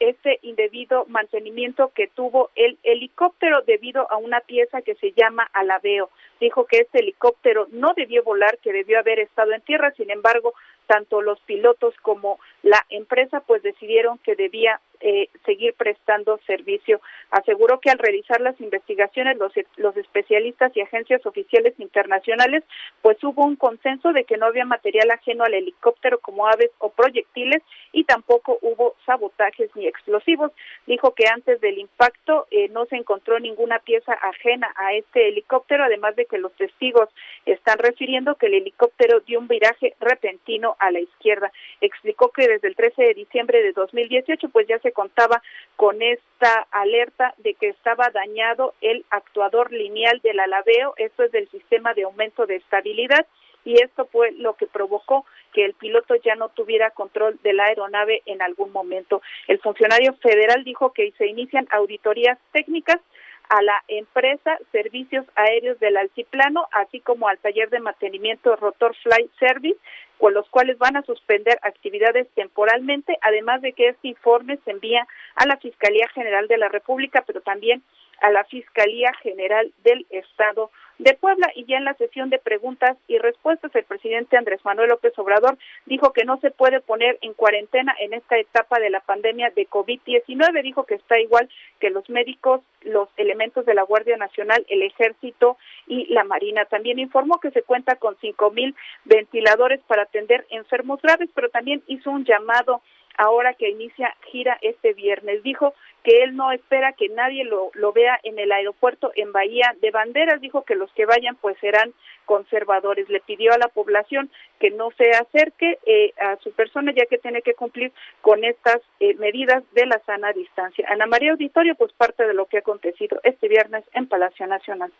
este indebido mantenimiento que tuvo el helicóptero debido a una pieza que se llama alabeo. Dijo que este helicóptero no debió volar, que debió haber estado en tierra, sin embargo, tanto los pilotos como la empresa pues decidieron que debía eh, seguir prestando servicio. Aseguró que al realizar las investigaciones los, especialistas y agencias oficiales internacionales pues hubo un consenso de que no había material ajeno al helicóptero como aves o proyectiles y tampoco hubo sabotajes ni explosivos. Dijo que antes del impacto eh, no se encontró ninguna pieza ajena a este helicóptero, además de que los testigos están refiriendo que el helicóptero dio un viraje repentino a la izquierda. Explicó que desde el 13 de diciembre de 2018 pues ya se contaba con esta alerta de que estaba dañado el actuador lineal del alabeo, esto es del sistema de aumento de estabilidad y esto fue lo que provocó que el piloto ya no tuviera control de la aeronave en algún momento. El funcionario federal dijo que se inician auditorías técnicas a la empresa Servicios Aéreos del Altiplano, así como al taller de mantenimiento Rotor Flight Service, con los cuales van a suspender actividades temporalmente, además de que este informe se envía a la Fiscalía General de la República, pero también a la Fiscalía General del Estado de Puebla y ya en la sesión de preguntas y respuestas el presidente Andrés Manuel López Obrador dijo que no se puede poner en cuarentena en esta etapa de la pandemia de COVID-19. Dijo que está igual que los médicos, los elementos de la Guardia Nacional, el Ejército y la Marina. También informó que se cuenta con cinco mil ventiladores para atender enfermos graves, pero también hizo un llamado ahora que inicia gira este viernes. Dijo que él no espera que nadie lo, lo vea en el aeropuerto en Bahía de Banderas. Dijo que los que vayan pues serán conservadores. Le pidió a la población que no se acerque eh, a su persona ya que tiene que cumplir con estas eh, medidas de la sana distancia. Ana María Auditorio, pues parte de lo que ha acontecido este viernes en Palacio Nacional.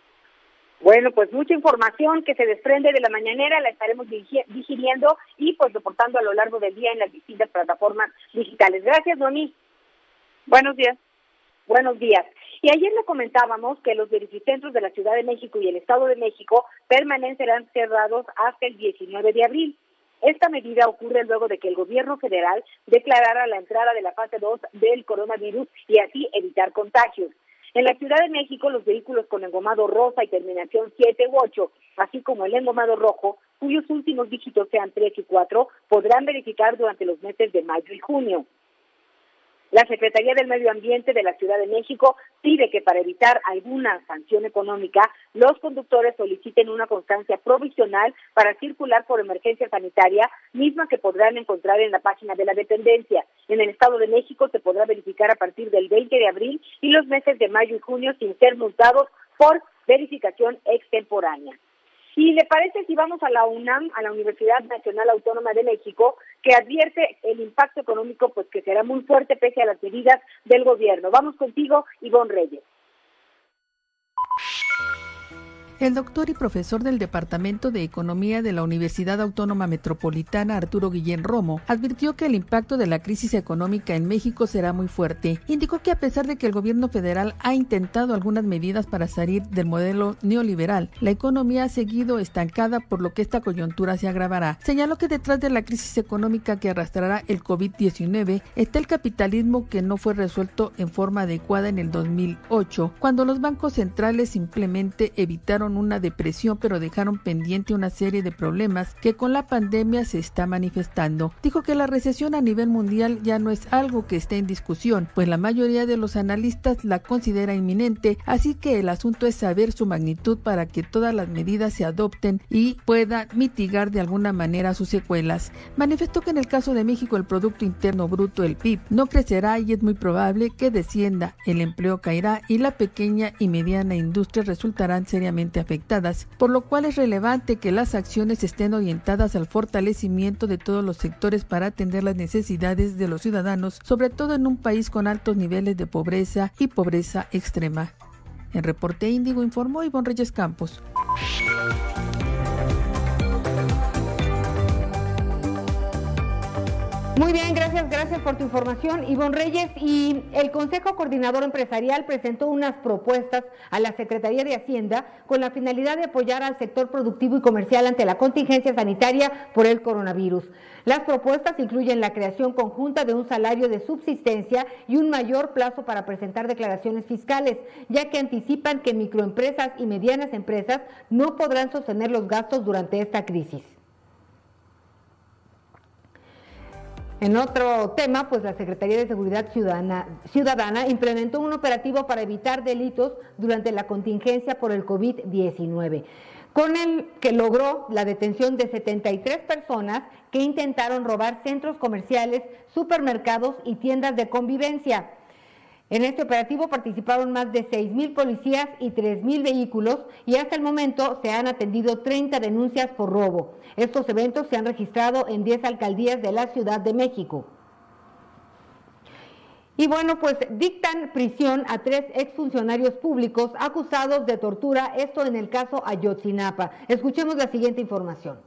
Bueno, pues mucha información que se desprende de la mañanera la estaremos digiriendo y pues reportando a lo largo del día en las distintas plataformas digitales. Gracias, Doni. Buenos días. Buenos días. Y ayer le comentábamos que los verificentros de la Ciudad de México y el Estado de México permanecerán cerrados hasta el 19 de abril. Esta medida ocurre luego de que el gobierno federal declarara la entrada de la fase 2 del coronavirus y así evitar contagios. En la Ciudad de México, los vehículos con engomado rosa y terminación 7 u 8, así como el engomado rojo, cuyos últimos dígitos sean 3 y 4, podrán verificar durante los meses de mayo y junio. La Secretaría del Medio Ambiente de la Ciudad de México pide que para evitar alguna sanción económica, los conductores soliciten una constancia provisional para circular por emergencia sanitaria, misma que podrán encontrar en la página de la dependencia. En el Estado de México se podrá verificar a partir del 20 de abril y los meses de mayo y junio sin ser multados por verificación extemporánea. Y le parece si vamos a la UNAM, a la Universidad Nacional Autónoma de México, que advierte el impacto económico, pues que será muy fuerte pese a las medidas del gobierno. Vamos contigo, Ivonne Reyes. El doctor y profesor del Departamento de Economía de la Universidad Autónoma Metropolitana, Arturo Guillén Romo, advirtió que el impacto de la crisis económica en México será muy fuerte. Indicó que a pesar de que el gobierno federal ha intentado algunas medidas para salir del modelo neoliberal, la economía ha seguido estancada por lo que esta coyuntura se agravará. Señaló que detrás de la crisis económica que arrastrará el COVID-19 está el capitalismo que no fue resuelto en forma adecuada en el 2008, cuando los bancos centrales simplemente evitaron una depresión, pero dejaron pendiente una serie de problemas que con la pandemia se está manifestando. Dijo que la recesión a nivel mundial ya no es algo que esté en discusión, pues la mayoría de los analistas la considera inminente, así que el asunto es saber su magnitud para que todas las medidas se adopten y puedan mitigar de alguna manera sus secuelas. Manifestó que en el caso de México el Producto Interno Bruto, el PIB, no crecerá y es muy probable que descienda, el empleo caerá y la pequeña y mediana industria resultarán seriamente afectadas, por lo cual es relevante que las acciones estén orientadas al fortalecimiento de todos los sectores para atender las necesidades de los ciudadanos, sobre todo en un país con altos niveles de pobreza y pobreza extrema. En Reporte Índigo informó Ivonne Reyes Campos. Muy bien, gracias, gracias por tu información, Ivonne Reyes. Y el Consejo Coordinador Empresarial presentó unas propuestas a la Secretaría de Hacienda con la finalidad de apoyar al sector productivo y comercial ante la contingencia sanitaria por el coronavirus. Las propuestas incluyen la creación conjunta de un salario de subsistencia y un mayor plazo para presentar declaraciones fiscales, ya que anticipan que microempresas y medianas empresas no podrán sostener los gastos durante esta crisis. En otro tema, pues la Secretaría de Seguridad Ciudadana, Ciudadana, implementó un operativo para evitar delitos durante la contingencia por el COVID-19, con el que logró la detención de 73 personas que intentaron robar centros comerciales, supermercados y tiendas de convivencia. En este operativo participaron más de 6.000 policías y 3.000 vehículos y hasta el momento se han atendido 30 denuncias por robo. Estos eventos se han registrado en 10 alcaldías de la Ciudad de México. Y bueno, pues dictan prisión a tres exfuncionarios públicos acusados de tortura, esto en el caso Ayotzinapa. Escuchemos la siguiente información.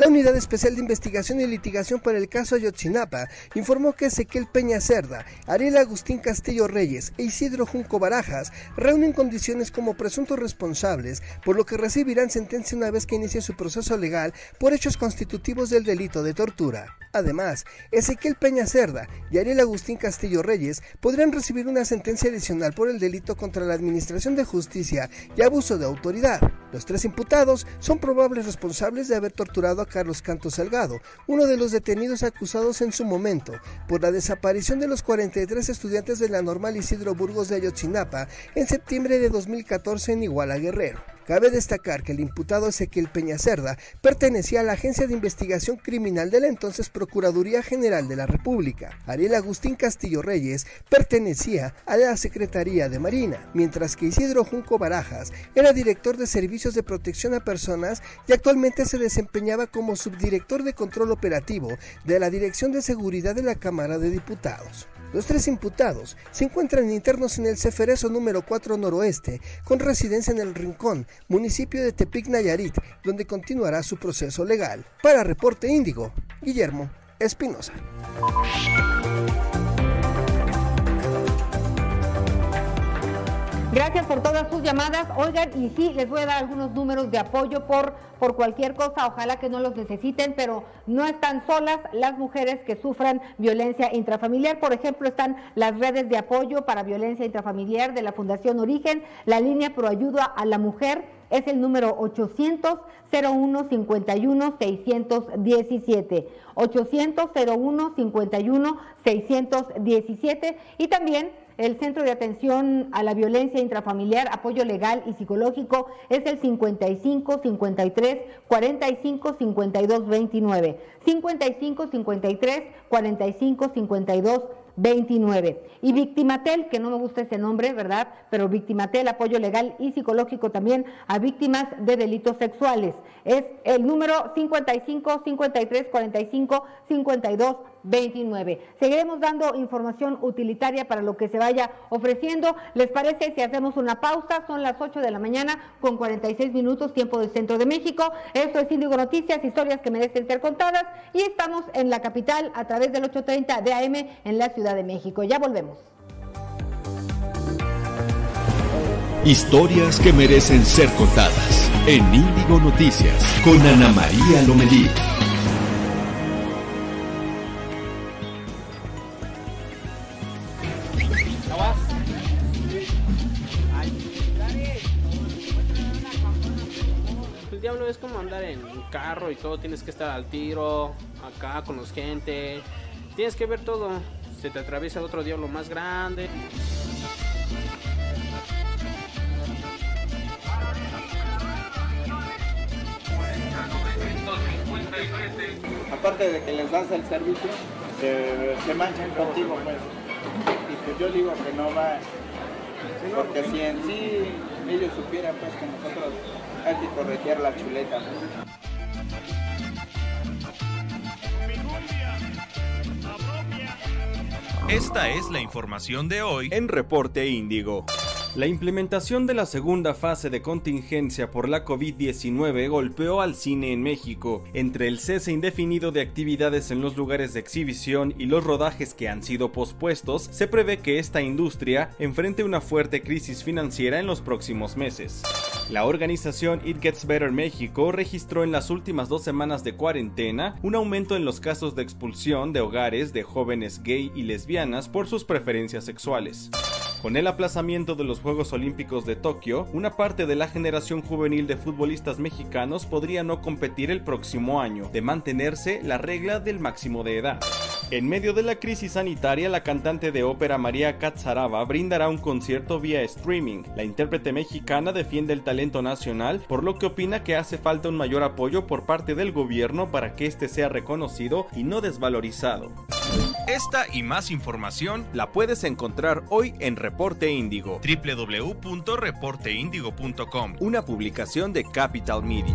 La Unidad Especial de Investigación y Litigación para el caso Ayotzinapa informó que Ezequiel Peña Cerda, Ariel Agustín Castillo Reyes e Isidro Junco Barajas reúnen condiciones como presuntos responsables, por lo que recibirán sentencia una vez que inicie su proceso legal por hechos constitutivos del delito de tortura. Además, Ezequiel Peña Cerda y Ariel Agustín Castillo Reyes podrían recibir una sentencia adicional por el delito contra la Administración de Justicia y abuso de autoridad. Los tres imputados son probables responsables de haber torturado a Carlos Canto Salgado, uno de los detenidos acusados en su momento por la desaparición de los 43 estudiantes de la normal Isidro Burgos de Ayotzinapa en septiembre de 2014 en Iguala Guerrero. Cabe destacar que el imputado Ezequiel Peña Cerda pertenecía a la Agencia de Investigación Criminal de la entonces Procuraduría General de la República. Ariel Agustín Castillo Reyes pertenecía a la Secretaría de Marina, mientras que Isidro Junco Barajas era director de Servicios de Protección a Personas y actualmente se desempeñaba como subdirector de control operativo de la Dirección de Seguridad de la Cámara de Diputados. Los tres imputados se encuentran internos en el Ceferezo número 4 noroeste, con residencia en el Rincón, municipio de Tepic Nayarit, donde continuará su proceso legal. Para Reporte Índigo, Guillermo Espinosa. Gracias por todas sus llamadas. Oigan, y sí, les voy a dar algunos números de apoyo por, por cualquier cosa. Ojalá que no los necesiten, pero no están solas las mujeres que sufran violencia intrafamiliar. Por ejemplo, están las redes de apoyo para violencia intrafamiliar de la Fundación Origen, la línea Pro Ayuda a la Mujer es el número 800 01 51 617 800 01 51 617 y también el Centro de Atención a la Violencia Intrafamiliar, Apoyo Legal y Psicológico es el 55 53 45 52 29. 55 53 45 52 29. Y Victimatel, que no me gusta ese nombre, ¿verdad? Pero Victimatel, apoyo legal y psicológico también a víctimas de delitos sexuales. Es el número 55 53 45 52 29. Seguiremos dando información utilitaria para lo que se vaya ofreciendo. ¿Les parece si hacemos una pausa? Son las 8 de la mañana con 46 minutos, tiempo del centro de México. Esto es Índigo Noticias, historias que merecen ser contadas. Y estamos en la capital a través del 830 de AM en la Ciudad de México. Ya volvemos. Historias que merecen ser contadas en Índigo Noticias con Ana María Lomelí. Es como andar en un carro y todo, tienes que estar al tiro, acá con los gente, tienes que ver todo, se te atraviesa otro diablo más grande. Aparte de que les das el servicio, se, se manchan contigo, pues. Y pues yo digo que no va, porque si en sí ellos supieran pues que nosotros hay que corregir la chuleta. Esta es la información de hoy en Reporte Índigo. La implementación de la segunda fase de contingencia por la COVID-19 golpeó al cine en México. Entre el cese indefinido de actividades en los lugares de exhibición y los rodajes que han sido pospuestos, se prevé que esta industria enfrente una fuerte crisis financiera en los próximos meses. La organización It Gets Better México registró en las últimas dos semanas de cuarentena un aumento en los casos de expulsión de hogares de jóvenes gay y lesbianas por sus preferencias sexuales. Con el aplazamiento de los Juegos Olímpicos de Tokio, una parte de la generación juvenil de futbolistas mexicanos podría no competir el próximo año, de mantenerse la regla del máximo de edad. En medio de la crisis sanitaria, la cantante de ópera María Katsaraba brindará un concierto vía streaming. La intérprete mexicana defiende el talento nacional, por lo que opina que hace falta un mayor apoyo por parte del gobierno para que este sea reconocido y no desvalorizado. Esta y más información la puedes encontrar hoy en Reporte Índigo, www.reporteindigo.com, una publicación de Capital Media.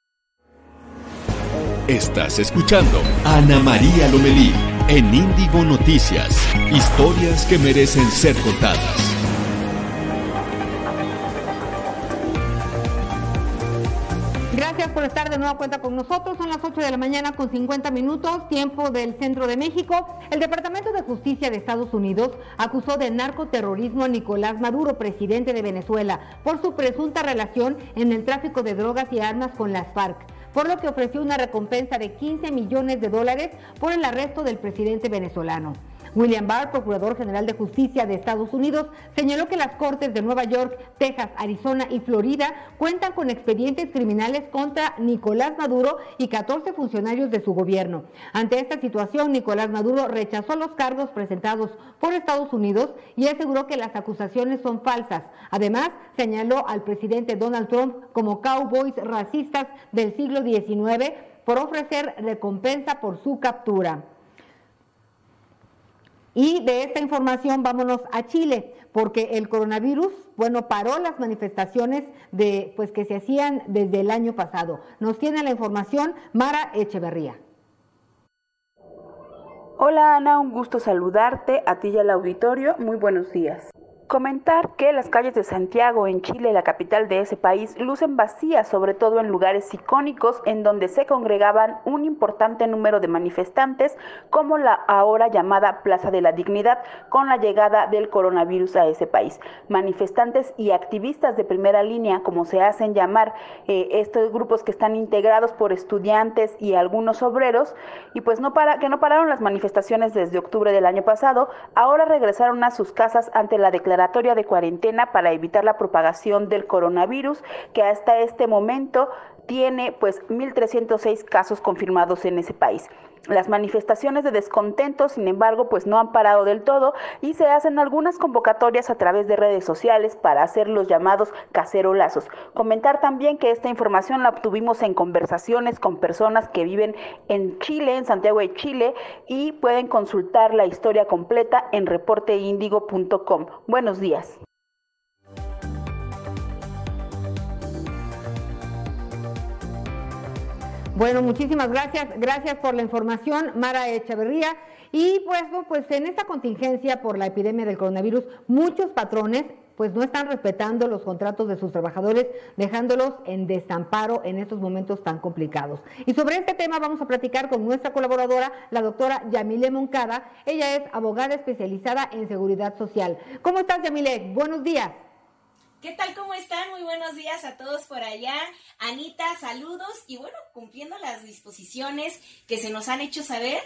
Estás escuchando Ana María Lomelí en Índigo Noticias. Historias que merecen ser contadas. Gracias por estar de nueva cuenta con nosotros. Son las 8 de la mañana con 50 minutos, tiempo del centro de México. El Departamento de Justicia de Estados Unidos acusó de narcoterrorismo a Nicolás Maduro, presidente de Venezuela, por su presunta relación en el tráfico de drogas y armas con las FARC por lo que ofreció una recompensa de 15 millones de dólares por el arresto del presidente venezolano. William Barr, Procurador General de Justicia de Estados Unidos, señaló que las Cortes de Nueva York, Texas, Arizona y Florida cuentan con expedientes criminales contra Nicolás Maduro y 14 funcionarios de su gobierno. Ante esta situación, Nicolás Maduro rechazó los cargos presentados por Estados Unidos y aseguró que las acusaciones son falsas. Además, señaló al presidente Donald Trump como cowboys racistas del siglo XIX por ofrecer recompensa por su captura. Y de esta información vámonos a Chile, porque el coronavirus, bueno, paró las manifestaciones de pues que se hacían desde el año pasado. Nos tiene la información Mara Echeverría. Hola Ana, un gusto saludarte a ti y al auditorio. Muy buenos días. Comentar que las calles de Santiago, en Chile, la capital de ese país, lucen vacías, sobre todo en lugares icónicos en donde se congregaban un importante número de manifestantes, como la ahora llamada Plaza de la Dignidad, con la llegada del coronavirus a ese país. Manifestantes y activistas de primera línea, como se hacen llamar eh, estos grupos que están integrados por estudiantes y algunos obreros, y pues no para, que no pararon las manifestaciones desde octubre del año pasado, ahora regresaron a sus casas ante la declaración de cuarentena para evitar la propagación del coronavirus, que hasta este momento tiene pues 1.306 casos confirmados en ese país. Las manifestaciones de descontento, sin embargo, pues no han parado del todo y se hacen algunas convocatorias a través de redes sociales para hacer los llamados cacerolazos. Comentar también que esta información la obtuvimos en conversaciones con personas que viven en Chile, en Santiago de Chile, y pueden consultar la historia completa en reporteindigo.com. Buenos días. Bueno, muchísimas gracias. Gracias por la información, Mara Echeverría. Y pues, pues en esta contingencia por la epidemia del coronavirus, muchos patrones pues no están respetando los contratos de sus trabajadores, dejándolos en desamparo en estos momentos tan complicados. Y sobre este tema vamos a platicar con nuestra colaboradora, la doctora Yamile Moncada. Ella es abogada especializada en seguridad social. ¿Cómo estás, Yamile? Buenos días. ¿Qué tal? ¿Cómo están? Muy buenos días a todos por allá. Anita, saludos y bueno, cumpliendo las disposiciones que se nos han hecho saber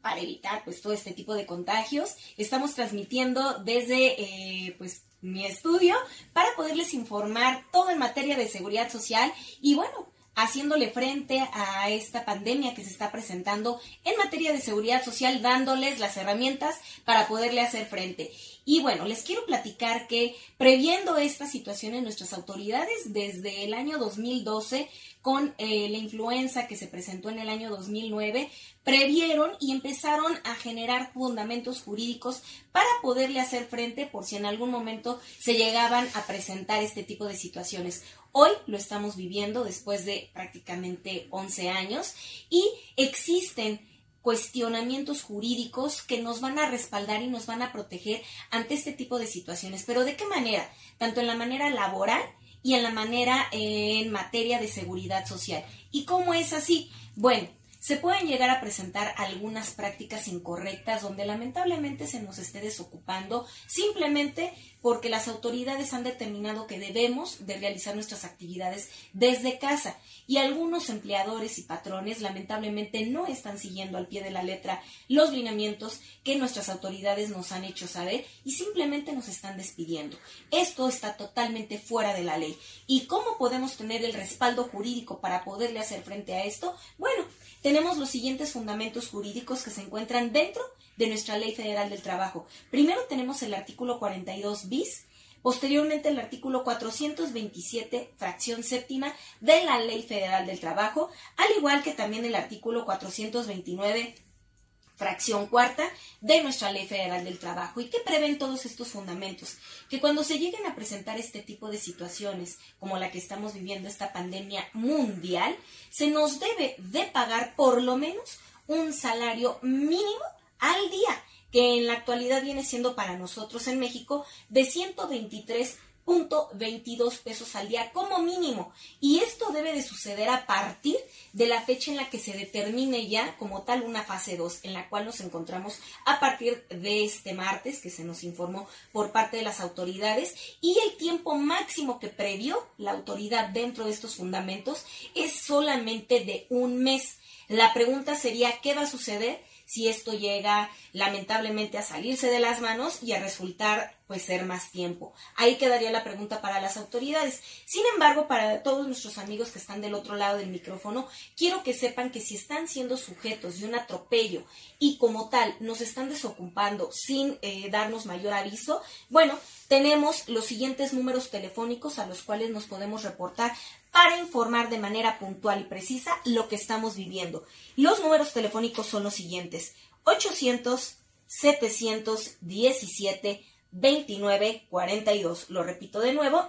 para evitar pues todo este tipo de contagios, estamos transmitiendo desde eh, pues mi estudio para poderles informar todo en materia de seguridad social y bueno, haciéndole frente a esta pandemia que se está presentando en materia de seguridad social, dándoles las herramientas para poderle hacer frente. Y bueno, les quiero platicar que previendo esta situación en nuestras autoridades desde el año 2012 con eh, la influenza que se presentó en el año 2009, previeron y empezaron a generar fundamentos jurídicos para poderle hacer frente por si en algún momento se llegaban a presentar este tipo de situaciones. Hoy lo estamos viviendo después de prácticamente 11 años y existen cuestionamientos jurídicos que nos van a respaldar y nos van a proteger ante este tipo de situaciones. Pero ¿de qué manera? Tanto en la manera laboral y en la manera en materia de seguridad social. ¿Y cómo es así? Bueno, se pueden llegar a presentar algunas prácticas incorrectas donde lamentablemente se nos esté desocupando simplemente porque las autoridades han determinado que debemos de realizar nuestras actividades desde casa y algunos empleadores y patrones lamentablemente no están siguiendo al pie de la letra los lineamientos que nuestras autoridades nos han hecho saber y simplemente nos están despidiendo. Esto está totalmente fuera de la ley. ¿Y cómo podemos tener el respaldo jurídico para poderle hacer frente a esto? Bueno, tenemos los siguientes fundamentos jurídicos que se encuentran dentro de nuestra Ley Federal del Trabajo. Primero tenemos el artículo 42 bis, posteriormente el artículo 427, fracción séptima de la Ley Federal del Trabajo, al igual que también el artículo 429 fracción cuarta de nuestra Ley Federal del Trabajo. ¿Y qué prevén todos estos fundamentos? Que cuando se lleguen a presentar este tipo de situaciones, como la que estamos viviendo, esta pandemia mundial, se nos debe de pagar por lo menos un salario mínimo al día, que en la actualidad viene siendo para nosotros en México de 123 veintidós pesos al día como mínimo. Y esto debe de suceder a partir de la fecha en la que se determine ya como tal una fase 2, en la cual nos encontramos a partir de este martes, que se nos informó por parte de las autoridades, y el tiempo máximo que previó la autoridad dentro de estos fundamentos es solamente de un mes. La pregunta sería, ¿qué va a suceder si esto llega lamentablemente a salirse de las manos y a resultar pues ser más tiempo. Ahí quedaría la pregunta para las autoridades. Sin embargo, para todos nuestros amigos que están del otro lado del micrófono, quiero que sepan que si están siendo sujetos de un atropello y como tal nos están desocupando sin eh, darnos mayor aviso, bueno, tenemos los siguientes números telefónicos a los cuales nos podemos reportar para informar de manera puntual y precisa lo que estamos viviendo. Los números telefónicos son los siguientes. 800 717 2942. Lo repito de nuevo.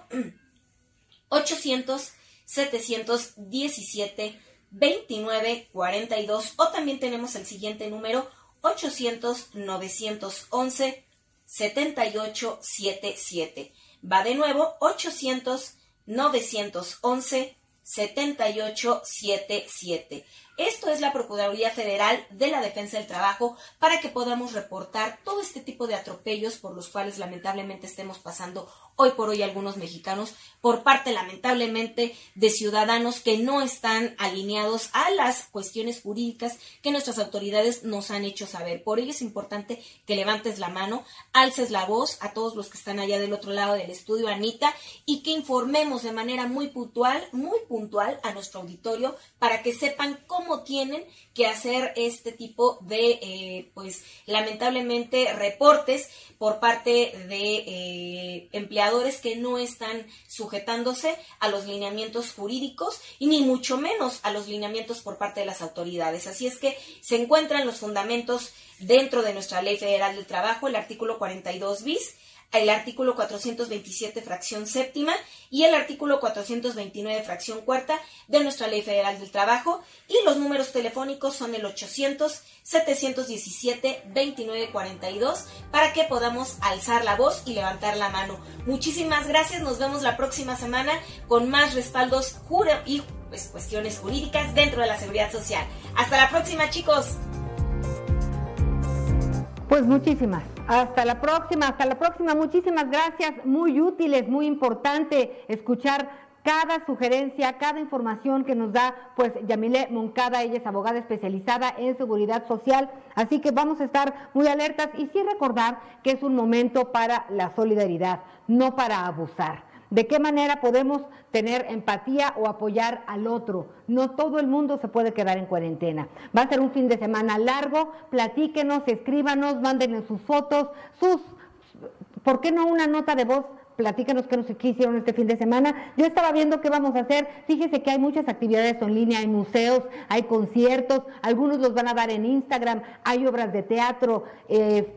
800 717 2942 o también tenemos el siguiente número 800 911 7877. Va de nuevo 800 911 7877. Esto es la Procuraduría Federal de la Defensa del Trabajo para que podamos reportar todo este tipo de atropellos por los cuales lamentablemente estemos pasando hoy por hoy algunos mexicanos por parte lamentablemente de ciudadanos que no están alineados a las cuestiones jurídicas que nuestras autoridades nos han hecho saber. Por ello es importante que levantes la mano, alces la voz a todos los que están allá del otro lado del estudio, Anita, y que informemos de manera muy puntual, muy puntual a nuestro auditorio para que sepan cómo tienen que hacer este tipo de, eh, pues, lamentablemente reportes por parte de eh, que no están sujetándose a los lineamientos jurídicos y ni mucho menos a los lineamientos por parte de las autoridades. Así es que se encuentran los fundamentos dentro de nuestra Ley Federal del Trabajo, el artículo 42 bis, el artículo 427 fracción séptima y el artículo 429 fracción cuarta de nuestra Ley Federal del Trabajo y los números telefónicos son el 800 717 2942 para que podamos alzar la voz y levantar la mano. Muchísimas gracias, nos vemos la próxima semana con más respaldos y pues, cuestiones jurídicas dentro de la seguridad social. Hasta la próxima, chicos. Pues muchísimas. Hasta la próxima, hasta la próxima. Muchísimas gracias. Muy útiles, muy importante escuchar cada sugerencia, cada información que nos da, pues Yamile Moncada, ella es abogada especializada en seguridad social, así que vamos a estar muy alertas y sí recordar que es un momento para la solidaridad, no para abusar de qué manera podemos tener empatía o apoyar al otro. No todo el mundo se puede quedar en cuarentena. Va a ser un fin de semana largo, platíquenos, escríbanos, mándenle sus fotos, sus, ¿por qué no una nota de voz? Platíquenos qué, nos, hicieron este fin de semana. Yo estaba viendo qué vamos a hacer. Fíjese que hay muchas actividades en línea, hay museos, hay conciertos, algunos los van a dar en Instagram, hay obras de teatro, eh,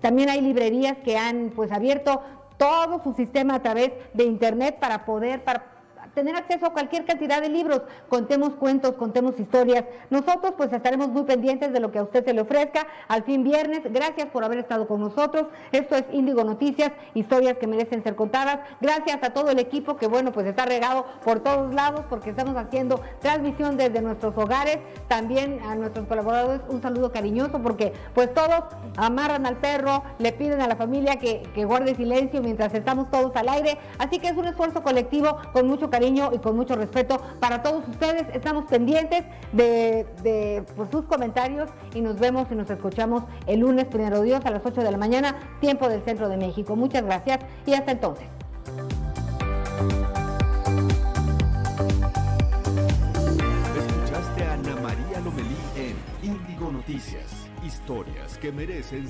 también hay librerías que han pues abierto todo su sistema a través de Internet para poder, tener acceso a cualquier cantidad de libros. Contemos cuentos, contemos historias. Nosotros pues estaremos muy pendientes de lo que a usted se le ofrezca al fin viernes. Gracias por haber estado con nosotros. Esto es Índigo Noticias, historias que merecen ser contadas. Gracias a todo el equipo que bueno pues está regado por todos lados porque estamos haciendo transmisión desde nuestros hogares. También a nuestros colaboradores un saludo cariñoso porque pues todos amarran al perro, le piden a la familia que, que guarde silencio mientras estamos todos al aire. Así que es un esfuerzo colectivo con mucho cariño y con mucho respeto para todos ustedes. Estamos pendientes de, pues, sus comentarios y nos vemos y nos escuchamos el lunes, primero Dios, a las 8 de la mañana, tiempo del centro de México. Muchas gracias y hasta entonces. Escuchaste a Ana María Lomelí Índigo Noticias, historias que merecen